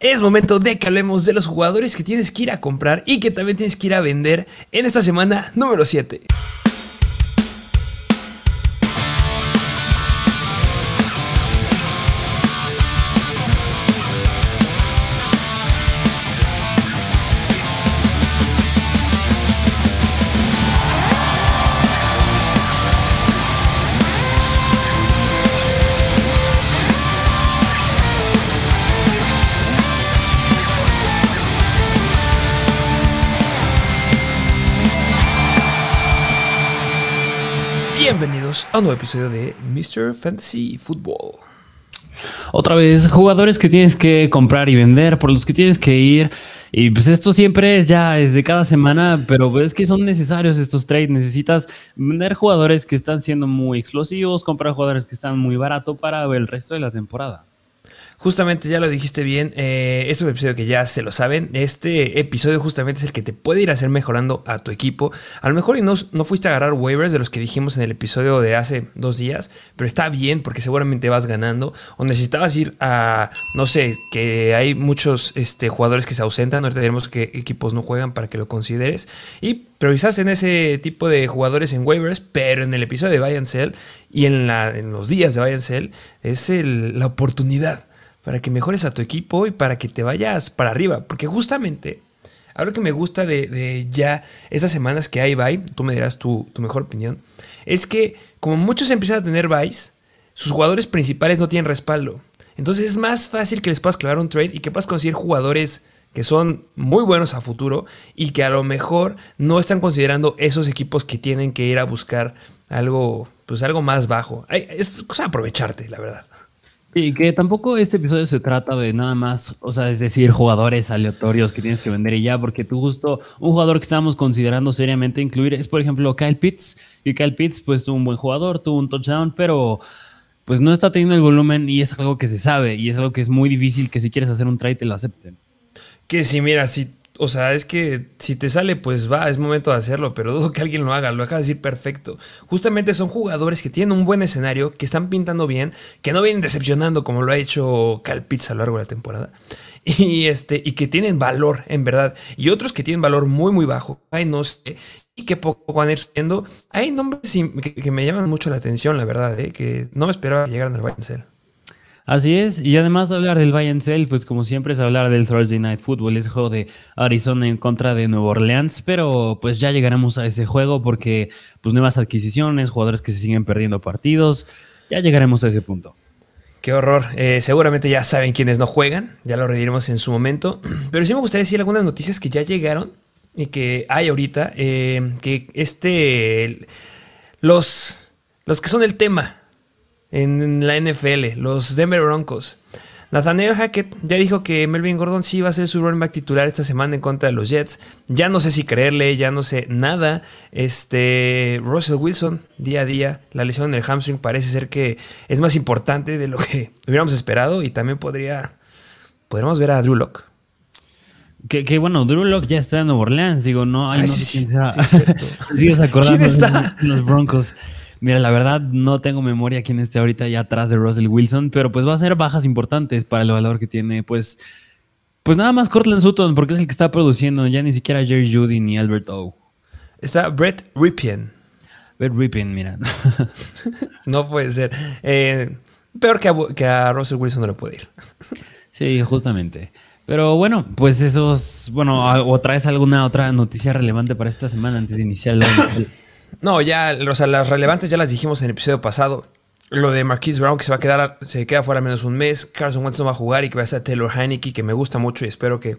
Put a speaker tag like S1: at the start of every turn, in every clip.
S1: Es momento de que hablemos de los jugadores que tienes que ir a comprar y que también tienes que ir a vender en esta semana número 7. A un nuevo episodio de Mr. Fantasy Football.
S2: Otra vez, jugadores que tienes que comprar y vender, por los que tienes que ir. Y pues esto siempre es ya, es de cada semana, pero es que son necesarios estos trades. Necesitas vender jugadores que están siendo muy explosivos, comprar jugadores que están muy barato para el resto de la temporada.
S1: Justamente ya lo dijiste bien, eh, es un episodio que ya se lo saben. Este episodio justamente es el que te puede ir a hacer mejorando a tu equipo. A lo mejor y no, no fuiste a agarrar waivers de los que dijimos en el episodio de hace dos días, pero está bien porque seguramente vas ganando. O necesitabas ir a, no sé, que hay muchos este, jugadores que se ausentan. Ahorita tenemos que equipos no juegan para que lo consideres. Y priorizaste en ese tipo de jugadores en waivers, pero en el episodio de Buy and y en, la, en los días de Buy and es la oportunidad para que mejores a tu equipo y para que te vayas para arriba. Porque justamente, algo que me gusta de, ya esas semanas que hay bye, tú me dirás tu, mejor opinión, es que como muchos empiezan a tener buys, sus jugadores principales no tienen respaldo. Entonces es más fácil que les puedas clavar un trade y que puedas conseguir jugadores que son muy buenos a futuro y que a lo mejor no están considerando esos equipos que tienen que ir a buscar algo, pues algo más bajo. Es cosa de aprovecharte, la verdad.
S2: Sí, que tampoco este episodio se trata de nada más, o sea, es decir, jugadores aleatorios que tienes que vender y ya, porque tú justo un jugador que estábamos considerando seriamente incluir es, por ejemplo, Kyle Pitts. Y Kyle Pitts, pues, tuvo un buen jugador, tuvo un touchdown, pero pues no está teniendo el volumen y es algo que se sabe y es algo que es muy difícil que si quieres hacer un trade te lo acepten.
S1: Que si, mira, si o sea, es que si te sale, pues va, es momento de hacerlo, pero dudo que alguien lo haga, lo acaba de decir perfecto. Justamente son jugadores que tienen un buen escenario, que están pintando bien, que no vienen decepcionando como lo ha hecho Calpitz a lo largo de la temporada. Y, este, y que tienen valor, en verdad. Y otros que tienen valor muy, muy bajo. Ay, no sé. Y que poco van a ir subiendo. Hay nombres que, me llaman mucho la atención, la verdad, ¿eh? que no me esperaba que llegaran al Bayern
S2: Así es, y además de hablar del Bayern Cell, pues como siempre es hablar del Thursday Night Football, ese juego de Arizona en contra de Nueva Orleans, pero pues ya llegaremos a ese juego porque pues nuevas adquisiciones, jugadores que se siguen perdiendo partidos, ya llegaremos a ese punto.
S1: Qué horror. Eh, seguramente ya saben quiénes no juegan, ya lo rediremos en su momento. Pero sí me gustaría decir algunas noticias que ya llegaron y que hay ahorita. Eh, que este. Los. Los que son el tema en la NFL, los Denver Broncos. Nathaniel Hackett ya dijo que Melvin Gordon sí va a ser su running back titular esta semana en contra de los Jets. Ya no sé si creerle, ya no sé nada. Este Russell Wilson, día a día, la lesión en el hamstring parece ser que es más importante de lo que hubiéramos esperado y también podría podríamos ver a Drew Locke.
S2: Que, bueno, Drew Locke ya está en Nueva Orleans, digo, no, hay no sé quién sea.
S1: ¿Sigues acordando ¿Quién está?
S2: los Broncos. Mira, la verdad no tengo memoria quién esté ahorita ya atrás de Russell Wilson, pero pues va a ser bajas importantes para el valor que tiene. Pues, pues nada más Cortland Sutton, porque es el que está produciendo, ya ni siquiera Jerry Judy ni Albert O.
S1: Está Brett Ripien.
S2: Brett Ripien, mira.
S1: no puede ser. Eh, peor que a, que a Russell Wilson no le puede ir.
S2: sí, justamente. Pero bueno, pues esos, bueno, o traes alguna otra noticia relevante para esta semana antes de iniciar el
S1: no, ya, o sea, las relevantes ya las dijimos en el episodio pasado. Lo de Marquise Brown, que se va a quedar, se queda fuera menos un mes. Carson Wentz no va a jugar y que va a ser Taylor Heineke, que me gusta mucho y espero que.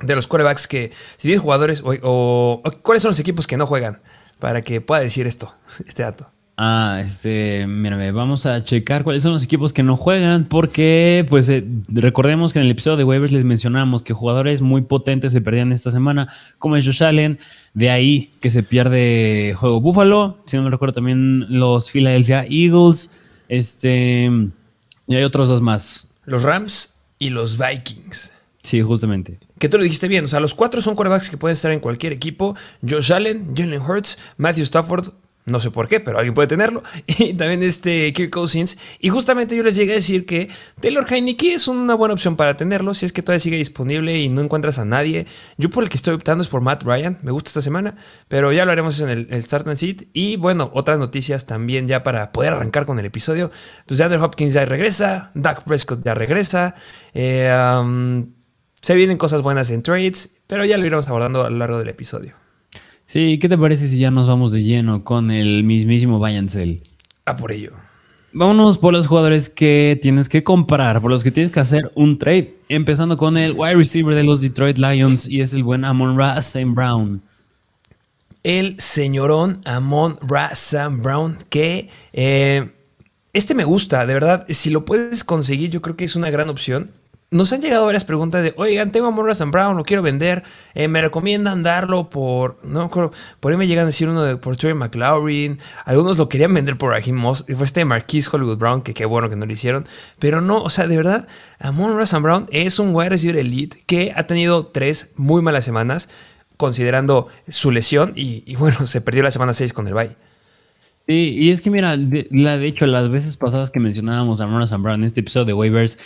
S1: De los quarterbacks que. Si tienes jugadores. O, ¿Cuáles son los equipos que no juegan? Para que pueda decir esto, este dato.
S2: Ah, este, mírame, vamos a checar cuáles son los equipos que no juegan, porque, pues, eh, recordemos que en el episodio de waivers les mencionamos que jugadores muy potentes se perdían esta semana, como es Josh Allen, de ahí que se pierde juego Buffalo, si no me recuerdo también los Philadelphia Eagles, este, y hay otros dos más.
S1: Los Rams y los Vikings.
S2: Sí, justamente.
S1: Que tú lo dijiste bien, o sea, los cuatro son quarterbacks que pueden estar en cualquier equipo, Josh Allen, Jalen Hurts, Matthew Stafford, No sé por qué, pero alguien puede tenerlo. Y también este Kirk Cousins. Y justamente yo les llegué a decir que Taylor Heineke es una buena opción para tenerlo. Si es que todavía sigue disponible y no encuentras a nadie. Yo por el que estoy optando es por Matt Ryan. Me gusta esta semana. Pero ya lo haremos en el, Start and Seat. Y bueno, otras noticias también ya para poder arrancar con el episodio. Pues Andrew Hopkins ya regresa. Doug Prescott ya regresa. Eh, um, se vienen cosas buenas en trades. Pero ya lo iremos abordando a lo largo del episodio.
S2: Sí, ¿qué te parece si ya nos vamos de lleno con el mismísimo Vayancel?
S1: A por ello.
S2: Vámonos por los jugadores que tienes que comprar, por los que tienes que hacer un trade. Empezando con el wide receiver de los Detroit Lions y es el buen Amon Ra Sam Brown.
S1: El señorón Amon Ra Sam Brown, que eh, este me gusta, de verdad. Si lo puedes conseguir, yo creo que es una gran opción nos han llegado varias preguntas de, oigan, tengo a Morrison Brown, lo quiero vender, eh, me recomiendan darlo por, no por ahí me llegan a decir uno de por Troy McLaurin, algunos lo querían vender por Raheem Moss, fue este Marquise Hollywood Brown, que qué bueno que no lo hicieron, pero no, o sea, de verdad, Amon Russell Brown es un wide receiver elite que ha tenido tres muy malas semanas, considerando su lesión, y, bueno, se perdió la semana 6 con el bye.
S2: Sí, y es que mira, de, la, de hecho, las veces pasadas que mencionábamos a Amon Brown en este episodio de waivers,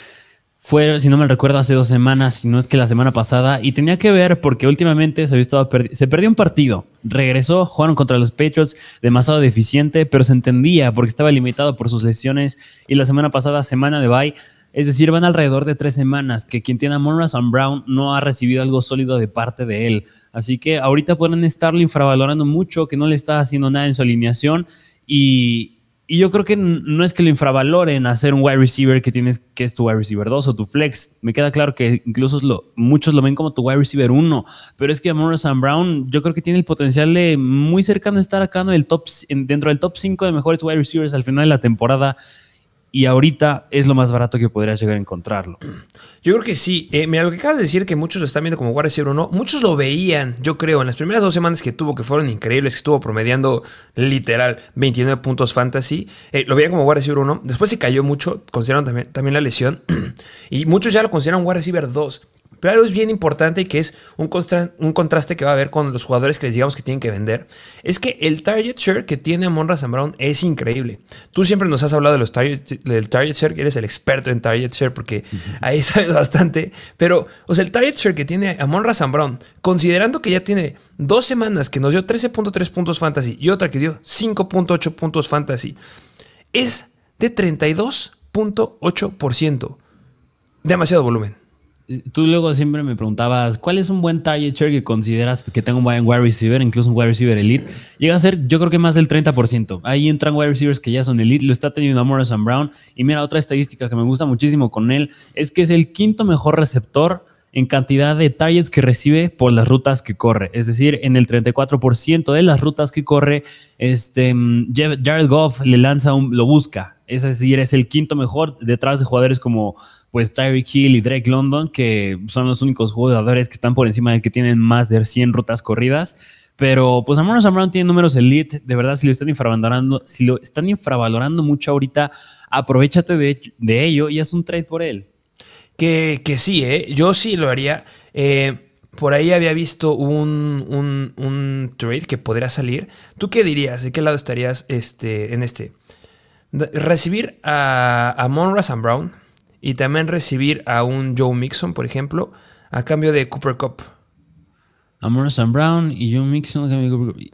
S2: fue, si no me recuerdo, hace dos semanas, si no es que la semana pasada, y tenía que ver porque últimamente se había estado se perdió un partido, regresó, jugaron contra los Patriots, demasiado deficiente, pero se entendía porque estaba limitado por sus lesiones, y la semana pasada, semana de bye, es decir, van alrededor de tres semanas que quien tiene a Monrason Brown no ha recibido algo sólido de parte de él. Así que ahorita pueden estarlo infravalorando mucho, que no le está haciendo nada en su alineación y, y yo creo que no es que lo infravaloren hacer un wide receiver que tienes que es tu wide receiver 2 o tu flex. Me queda claro que incluso lo, muchos lo ven como tu wide receiver 1, pero es que Morrison Brown yo creo que tiene el potencial de muy cercano estar acá en el top, dentro del top 5 de mejores wide receivers al final de la temporada y ahorita es lo más barato que podrías llegar a encontrarlo.
S1: Yo creo que sí. Eh, mira, lo que acabas de decir, que muchos lo están viendo como wide o no, muchos lo veían, yo creo, en las primeras dos semanas que tuvo, que fueron increíbles, que estuvo promediando literal 29 puntos fantasy, eh, lo veían como wide o no. Después se cayó mucho, consideraron también, también la lesión, y muchos ya lo consideran wide receiver 2. Pero algo es bien importante y que es un, un, contraste que va a haber con los jugadores que les digamos que tienen que vender, es que el target share que tiene Monra Brown es increíble. Tú siempre nos has hablado de los target, del target share, eres el experto en target share porque ahí sabes bastante, pero o sea, el target share que tiene Monra Brown, considerando que ya tiene dos semanas que nos dio 13.3 puntos fantasy y otra que dio 5.8 puntos fantasy, es de 32.8%. Demasiado volumen.
S2: Tú luego siempre me preguntabas, ¿cuál es un buen target share que consideras que tenga un buen wide receiver, incluso un wide receiver elite? Llega a ser, yo creo que más del 30%. Ahí entran wide receivers que ya son elite, lo está teniendo Morrison Brown. Y mira, otra estadística que me gusta muchísimo con él es que es el quinto mejor receptor en cantidad de targets que recibe por las rutas que corre. Es decir, en el 34% de las rutas que corre, este, Jared Goff le lanza un, lo busca. Es decir, es el quinto mejor detrás de jugadores como pues Tyreek Hill y Drake London, que son los únicos jugadores que están por encima del que tienen más de 100 rutas corridas. Pero pues Amon Brown tiene números elite. De verdad, si lo están infravalorando, si lo están infravalorando mucho ahorita, aprovechate de, de ello y haz un trade por él.
S1: Que, que sí, ¿eh? yo sí lo haría. Eh, por ahí había visto un, un, trade que podría salir. ¿Tú qué dirías? ¿De qué lado estarías este, en este? Recibir a, a Monra Brown y también recibir a un Joe Mixon, por ejemplo, a cambio de Cooper Cup.
S2: A Morrison Brown y Joe Mixon.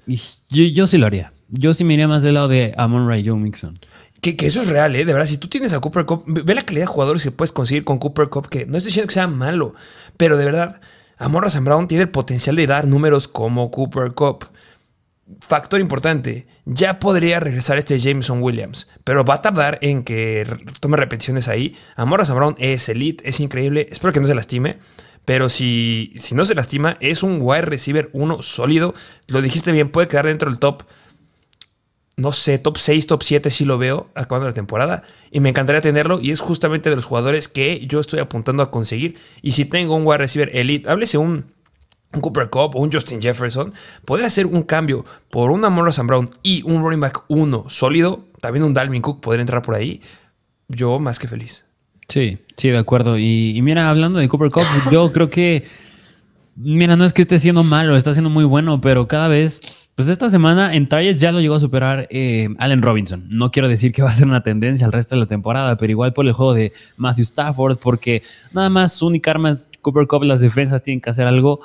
S2: Yo, yo sí lo haría. Yo sí me iría más del lado de Amon Ray y Joe Mixon.
S1: Que, eso es real, ¿eh? De verdad, si tú tienes a Cooper Cup, ve la calidad de jugadores que puedes conseguir con Cooper Cup, que no estoy diciendo que sea malo, pero de verdad, Amon Brown tiene el potencial de dar números como Cooper Cup factor importante, ya podría regresar este Jameson Williams, pero va a tardar en que tome repeticiones ahí. Amora Brown es elite, es increíble, espero que no se lastime. Pero si, si no se lastima, es un wide receiver uno sólido. Lo dijiste bien, puede quedar dentro del top. No sé, top 6, top 7 si lo veo acabando la temporada. Y me encantaría tenerlo. Y es justamente de los jugadores que yo estoy apuntando a conseguir. Y si tengo un wide receiver elite, háblese un un Cooper Cup o un Justin Jefferson, podría hacer un cambio por una Morrison Brown y un running back 1 sólido, también un Dalvin Cook podría entrar por ahí, yo más que feliz.
S2: Sí, sí, de acuerdo. Y, mira, hablando de Cooper Cup, yo creo que, mira, no es que esté siendo malo, está siendo muy bueno, pero cada vez Pues esta semana en targets ya lo llegó a superar eh, Allen Robinson. No quiero decir que va a ser una tendencia al resto de la temporada, pero igual por el juego de Matthew Stafford, porque nada más su única arma es Cooper Cup, las defensas tienen que hacer algo.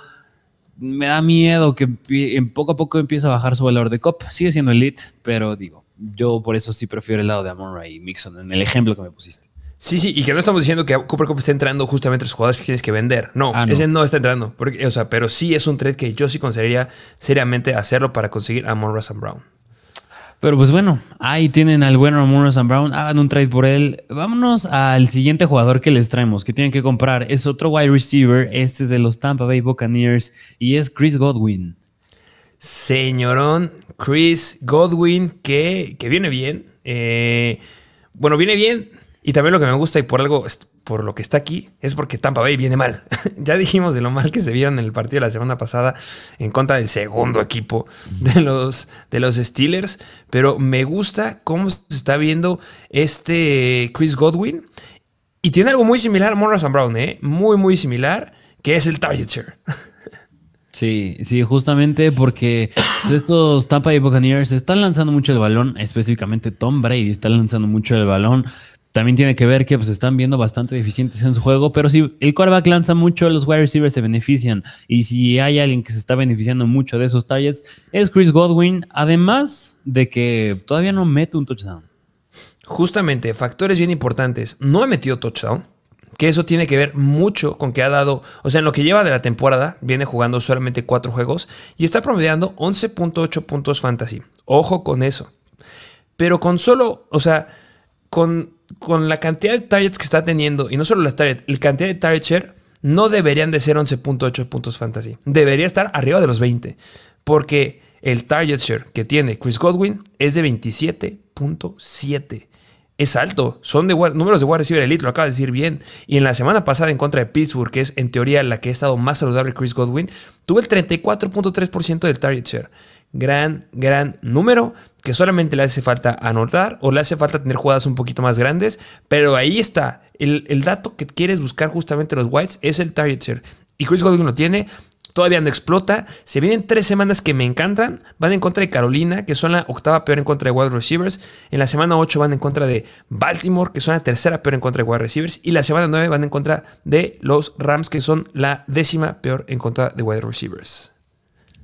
S2: Me da miedo que en poco a poco empiece a bajar su valor de Cup. Sigue siendo elite, pero digo, yo por eso sí prefiero el lado de Amon y Mixon en el ejemplo que me pusiste.
S1: Sí, sí, y que no estamos diciendo que Cooper Cup está entrando justamente los jugadores que tienes que vender. No, ah, ese no está entrando. Porque, o sea, pero sí es un trade que yo sí consideraría seriamente hacerlo para conseguir a Monroe Brown.
S2: Pero pues bueno, ahí tienen al buen Ramon Brown. Hagan un trade por él. Vámonos al siguiente jugador que les traemos, que tienen que comprar. Es otro wide receiver. Este es de los Tampa Bay Buccaneers y es Chris Godwin.
S1: Señorón, Chris Godwin, que, que viene bien. Eh, bueno, viene bien y también lo que me gusta y por algo, por lo que está aquí, es porque Tampa Bay viene mal. ya dijimos de lo mal que se vieron en el partido de la semana pasada en contra del segundo equipo de los, de los Steelers. Pero me gusta cómo se está viendo este Chris Godwin. Y tiene algo muy similar a Morrison Brown, ¿eh? Muy, muy similar, que es el target share.
S2: Sí, sí, justamente porque estos Tampa Bay Buccaneers están lanzando mucho el balón, específicamente Tom Brady está lanzando mucho el balón, también tiene que ver que pues, están viendo bastante deficientes en su juego, pero si el quarterback lanza mucho, los wide receivers se benefician. Y si hay alguien que se está beneficiando mucho de esos targets, es Chris Godwin, además de que todavía no mete un touchdown.
S1: Justamente, factores bien importantes. No ha metido touchdown, que eso tiene que ver mucho con que ha dado, o sea, en lo que lleva de la temporada, viene jugando solamente cuatro juegos y está promediando 11.8 puntos fantasy. Ojo con eso. Pero con solo, o sea, con con la cantidad de targets que está teniendo, y no solo las targets, la cantidad de target share, no deberían de ser 11.8 puntos fantasy. Debería estar arriba de los 20. Porque el target share que tiene Chris Godwin es de 27.7. Es alto. Son de números de wide receiver elite, lo acaba de decir bien. Y en la semana pasada en contra de Pittsburgh, que es en teoría la que ha estado más saludable Chris Godwin, tuvo el 34.3% del target share gran, gran número que solamente le hace falta anotar o le hace falta tener jugadas un poquito más grandes, pero ahí está. El, dato que quieres buscar justamente los Whites es el target share. Y Chris Godwin lo tiene, todavía no explota. Se vienen tres semanas que me encantan. Van en contra de Carolina, que son la octava peor en contra de wide receivers. En la semana 8 van en contra de Baltimore, que son la tercera peor en contra de wide receivers. Y la semana 9 van en contra de los Rams, que son la décima peor en contra de wide receivers.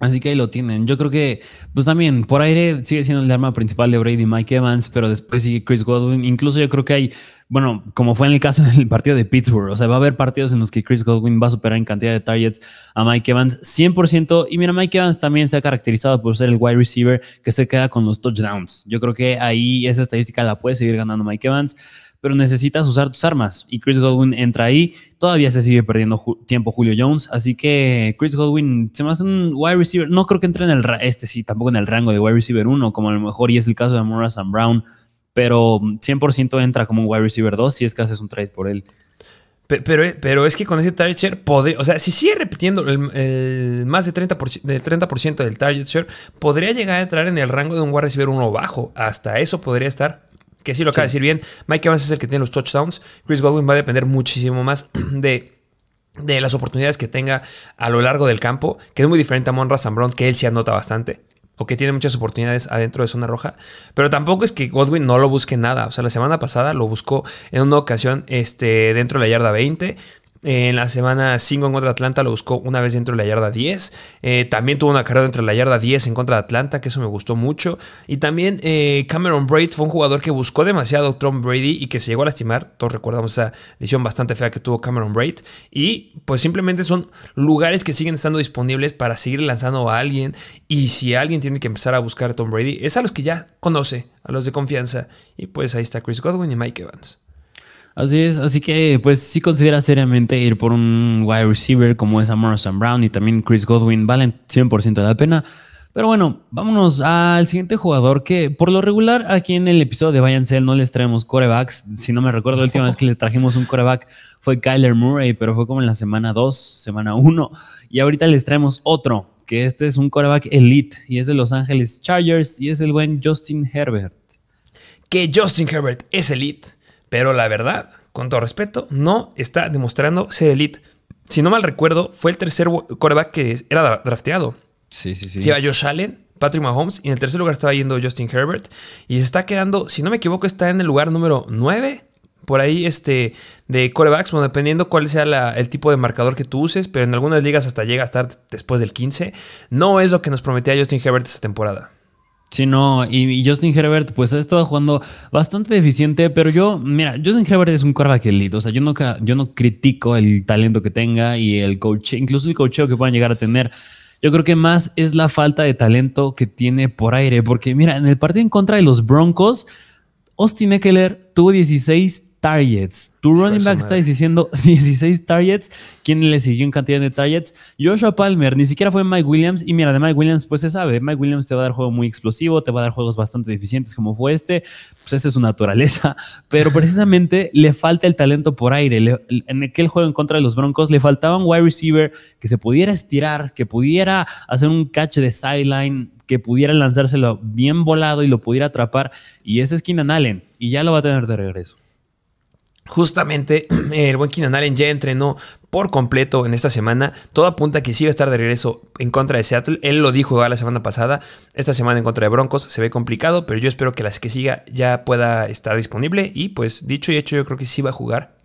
S2: Así que ahí lo tienen. Yo creo que, pues también, por aire sigue siendo el arma principal de Brady Mike Evans, pero después sigue Chris Godwin. Incluso yo creo que hay, bueno, como fue en el caso del partido de Pittsburgh, o sea, va a haber partidos en los que Chris Godwin va a superar en cantidad de targets a Mike Evans 100%. Y mira, Mike Evans también se ha caracterizado por ser el wide receiver que se queda con los touchdowns. Yo creo que ahí esa estadística la puede seguir ganando Mike Evans pero necesitas usar tus armas. Y Chris Godwin entra ahí. Todavía se sigue perdiendo tiempo Julio Jones. Así que Chris Godwin se me hace un wide receiver. No creo que entre en el este sí, tampoco en el rango de wide receiver 1, como a lo mejor y es el caso de Morrison Brown. Pero 100% entra como un wide receiver 2 si es que haces un trade por él.
S1: Pero, pero, es que con ese target share podría, o sea, si sigue repitiendo más de 30%, del 30% del target share, podría llegar a entrar en el rango de un wide receiver 1 bajo. Hasta eso podría estar que sí lo acaba de decir bien. Mike Evans es el que tiene los touchdowns. Chris Godwin va a depender muchísimo más de, de las oportunidades que tenga a lo largo del campo, que es muy diferente a Monra Brown, que él sí anota bastante. O que tiene muchas oportunidades adentro de zona roja. Pero tampoco es que Godwin no lo busque nada. O sea, la semana pasada lo buscó en una ocasión este, dentro de la yarda 20. En la semana 5 en contra de Atlanta lo buscó una vez dentro de la yarda 10. Eh, también tuvo una carrera dentro de la yarda 10 en contra de Atlanta, que eso me gustó mucho. Y también eh, Cameron Braid fue un jugador que buscó demasiado Tom Brady y que se llegó a lastimar. Todos recordamos esa lesión bastante fea que tuvo Cameron Braid. Y pues simplemente son lugares que siguen estando disponibles para seguir lanzando a alguien. Y si alguien tiene que empezar a buscar a Tom Brady, es a los que ya conoce, a los de confianza. Y pues ahí está Chris Godwin y Mike Evans.
S2: Así es, así que pues si considera seriamente ir por un wide receiver como es Morrison Brown y también Chris Godwin, valen 100% de la pena. Pero bueno, vámonos al siguiente jugador que por lo regular aquí en el episodio de Vayan no les traemos corebacks. Si no me recuerdo, la última vez que les trajimos un coreback fue Kyler Murray, pero fue como en la semana 2, semana 1. Y ahorita les traemos otro, que este es un coreback elite y es de Los Ángeles Chargers y es el buen Justin Herbert.
S1: Que Justin Herbert es elite pero la verdad, con todo respeto, no está demostrando ser elite. Si no mal recuerdo, fue el tercer coreback que era drafteado.
S2: Sí, sí, sí.
S1: Se iba Josh Allen, Patrick Mahomes y en el tercer lugar estaba yendo Justin Herbert y se está quedando, si no me equivoco, está en el lugar número 9 por ahí este, de corebacks, bueno, dependiendo cuál sea el tipo de marcador que tú uses, pero en algunas ligas hasta llega a estar después del 15. No es lo que nos prometía Justin Herbert esta temporada.
S2: Sí, no, y, Justin Herbert pues ha estado jugando bastante deficiente, pero yo, mira, Justin Herbert es un quarterback elite, o sea, yo no, yo no critico el talento que tenga y el coach, incluso el coacheo que puedan llegar a tener. Yo creo que más es la falta de talento que tiene por aire, porque mira, en el partido en contra de los Broncos, Austin Eckler tuvo 16 targets. Tu running back está diciendo 16 targets. ¿Quién le siguió en cantidad de targets? Joshua Palmer, ni siquiera fue Mike Williams. Y mira, de Mike Williams, pues se sabe. Mike Williams te va a dar juego muy explosivo, te va a dar juegos bastante deficientes como fue este. Pues esa es su naturaleza. Pero precisamente le falta el talento por aire. en aquel juego en contra de los Broncos le faltaba un wide receiver que se pudiera estirar, que pudiera hacer un catch de sideline que pudiera lanzárselo bien volado y lo pudiera atrapar. Y ese es Keenan Allen. Y ya lo va a tener de regreso.
S1: Justamente el buen Keenan Allen ya entrenó por completo en esta semana. Todo apunta que sí va a estar de regreso en contra de Seattle. Él lo dijo la semana pasada. Esta semana en contra de Broncos se ve complicado, pero yo espero que las que siga ya pueda estar disponible. Y pues dicho y hecho, yo creo que sí va a jugar.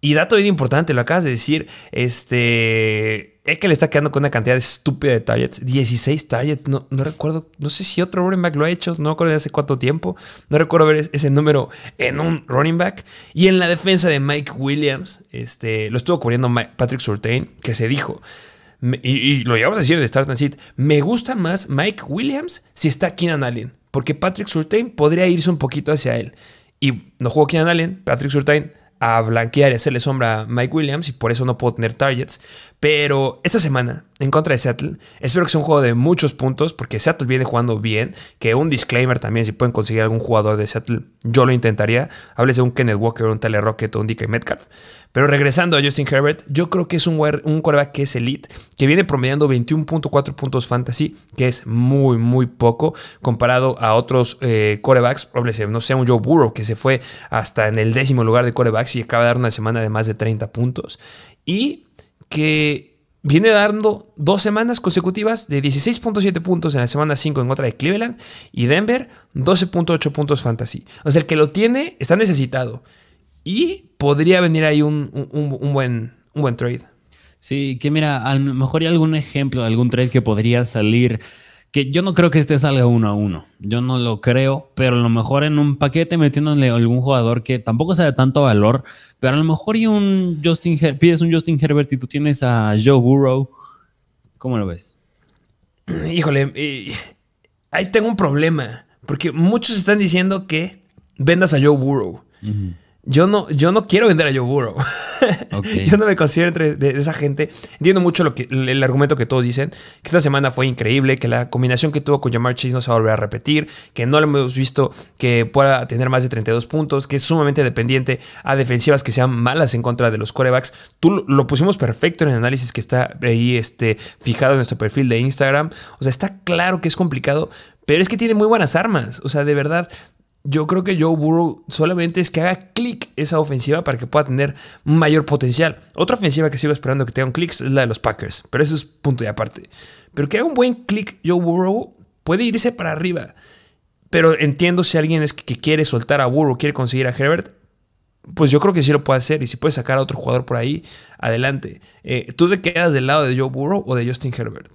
S1: Y dato bien importante, lo acabas de decir, este... Que le está quedando con una cantidad estúpida de targets. 16 targets. No, no recuerdo. No sé si otro running back lo ha hecho. No recuerdo de hace cuánto tiempo. No recuerdo ver ese número en un running back. Y en la defensa de Mike Williams. Este, lo estuvo cubriendo Patrick Surtain. Que se dijo. Y, lo llevamos a decir en Start and Sit. Me gusta más Mike Williams si está Keenan Allen. Porque Patrick Surtain podría irse un poquito hacia él. Y no jugó Keenan Allen. Patrick Surtain a blanquear y hacerle sombra a Mike Williams y por eso no puedo tener targets. Pero esta semana, en contra de Seattle, espero que sea un juego de muchos puntos porque Seattle viene jugando bien. Que un disclaimer también, si pueden conseguir algún jugador de Seattle, yo lo intentaría. Hables de un Kenneth Walker, un Tyler Rocket o un DK Metcalf. Pero regresando a Justin Herbert, yo creo que es un, un quarterback que es elite, que viene promediando 21.4 puntos fantasy, que es muy, muy poco comparado a otros eh, quarterbacks. No sé, un Joe Burrow que se fue hasta en el décimo lugar de quarterbacks y acaba de dar una semana de más de 30 puntos. Y que viene dando dos semanas consecutivas de 16.7 puntos en la semana 5 en contra de Cleveland y Denver 12.8 puntos fantasy. O sea, el que lo tiene está necesitado. Y podría venir ahí un, buen, un buen trade.
S2: Sí, que mira, a lo mejor hay algún ejemplo de algún trade que podría salir. Que yo no creo que este salga uno a uno. Yo no lo creo, pero a lo mejor en un paquete metiéndole algún jugador que tampoco sea de tanto valor, pero a lo mejor y un Justin pides un Justin Herbert y tú tienes a Joe Burrow. ¿Cómo lo ves?
S1: Híjole, eh, ahí tengo un problema. Porque muchos están diciendo que vendas a Joe Burrow. Yo no, yo no quiero vender a Joe Burrow. yo no me considero entre de esa gente. Entiendo mucho lo que, el argumento que todos dicen, que esta semana fue increíble, que la combinación que tuvo con Jamar Chase no se va a volver a repetir, que no lo hemos visto que pueda tener más de 32 puntos, que es sumamente dependiente a defensivas que sean malas en contra de los corebacks. Tú lo pusimos perfecto en el análisis que está ahí este, fijado en nuestro perfil de Instagram. O sea, está claro que es complicado, pero es que tiene muy buenas armas. O sea, de verdad, yo creo que Joe Burrow solamente es que haga clic esa ofensiva para que pueda tener mayor potencial. Otra ofensiva que sigo esperando que tenga un clic es la de los Packers, pero eso es punto y aparte. Pero que haga un buen clic Joe Burrow puede irse para arriba. Pero entiendo si alguien es que, quiere soltar a Burrow, quiere conseguir a Herbert, pues yo creo que sí lo puede hacer. Y si puede sacar a otro jugador por ahí, adelante. Eh, ¿Tú te quedas del lado de Joe Burrow o de Justin Herbert?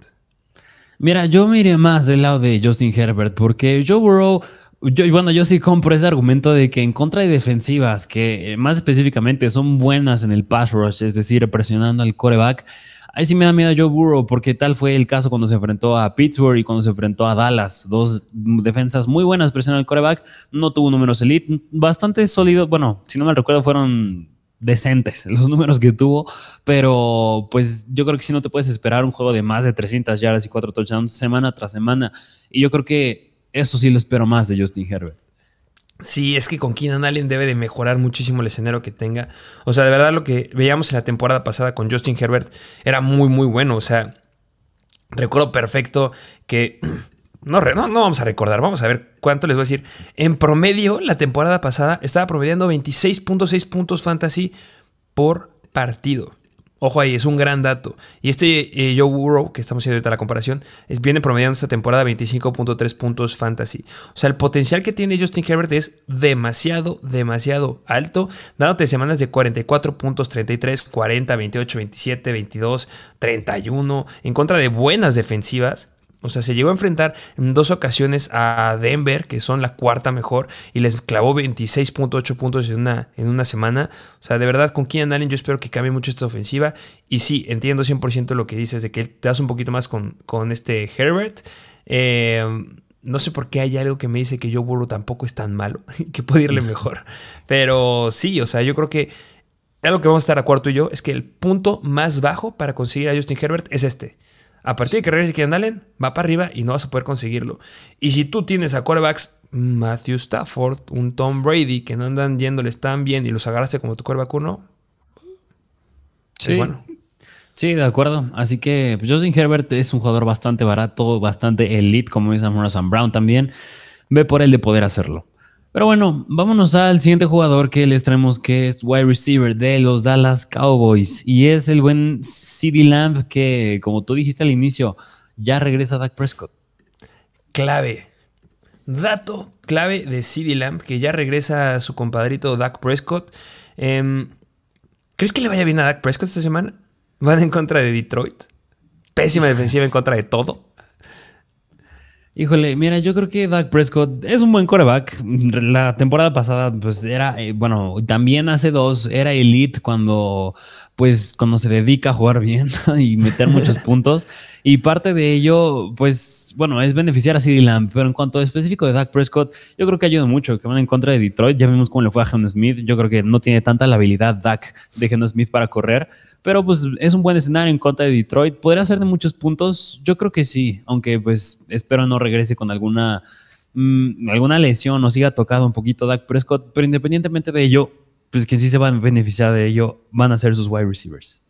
S2: Mira, yo me iré más del lado de Justin Herbert porque Joe Burrow yo, bueno, yo sí compro ese argumento de que en contra de defensivas que eh, más específicamente son buenas en el pass rush, es decir, presionando al coreback, ahí sí me da miedo a Joe Burrow porque tal fue el caso cuando se enfrentó a Pittsburgh y cuando se enfrentó a Dallas. Dos defensas muy buenas presionando al coreback, no tuvo números elite, bastante sólidos, bueno, si no me recuerdo fueron decentes los números que tuvo, pero pues yo creo que si no te puedes esperar un juego de más de 300 yardas y 4 touchdowns semana tras semana. Y yo creo que eso sí lo espero más de Justin Herbert.
S1: Sí, es que con Keenan Allen debe de mejorar muchísimo el escenario que tenga. O sea, de verdad lo que veíamos en la temporada pasada con Justin Herbert era muy, muy bueno. O sea, recuerdo perfecto que... No, no, vamos a recordar, vamos a ver cuánto les voy a decir. En promedio, la temporada pasada estaba promediando 26.6 puntos fantasy por partido. Ojo ahí, es un gran dato. Y este eh, Joe Burrow, que estamos haciendo ahorita la comparación, es, viene promediando esta temporada 25.3 puntos fantasy. O sea, el potencial que tiene Justin Herbert es demasiado, demasiado alto, dándote semanas de 44 puntos, 33, 40, 28, 27, 22, 31, en contra de buenas defensivas. O sea, se llegó a enfrentar en dos ocasiones a Denver, que son la cuarta mejor, y les clavó 26.8 puntos en una, en una semana. O sea, de verdad, con Keenan Allen yo espero que cambie mucho esta ofensiva. Y sí, entiendo 100% lo que dices de que te das un poquito más con, con este Herbert. Eh, no sé por qué hay algo que me dice que Joe Burrow tampoco es tan malo, que puede irle mejor. Pero sí, o sea, yo creo que algo que vamos a estar a tú y yo es que el punto más bajo para conseguir a Justin Herbert es este. A partir de que regrese Keenan Allen, va para arriba y no vas a poder conseguirlo. Y si tú tienes a quarterbacks Matthew Stafford, un Tom Brady, que no andan yéndoles tan bien y los agarraste como tu quarterback uno,
S2: sí. bueno. Sí, de acuerdo. Así que pues, Justin Herbert es un jugador bastante barato, bastante elite, como dice Sam Brown también. Ve por él de poder hacerlo. Pero bueno, vámonos al siguiente jugador que les traemos, que es wide receiver de los Dallas Cowboys. Y es el buen CD Lamb, que, como tú dijiste al inicio, ya regresa Dak Prescott.
S1: Clave. Dato clave de CD Lamb, que ya regresa a su compadrito Dak Prescott. Em, ¿Crees que le vaya bien a Dak Prescott esta semana? Van en contra de Detroit. Pésima defensiva en contra de todo.
S2: Híjole, mira, yo creo que Dak Prescott es un buen coreback. La temporada pasada, pues era, eh, bueno, también hace dos, era elite cuando, pues, cuando se dedica a jugar bien y meter muchos puntos. Y parte de ello, pues, bueno, es beneficiar a CD Lamb. Pero en cuanto a específico de Dak Prescott, yo creo que ayuda mucho que van en contra de Detroit. Ya vimos cómo le fue a Geno Smith. Yo creo que no tiene tanta la habilidad Dak de Geno Smith para correr. Pero pues es un buen escenario en contra de Detroit. ¿Podría ser de muchos puntos? Yo creo que sí, aunque pues espero no regrese con alguna, mm, alguna lesión o siga tocado un poquito Dak Prescott. Pero independientemente de ello, pues que sí se van a beneficiar de ello van a ser sus wide receivers.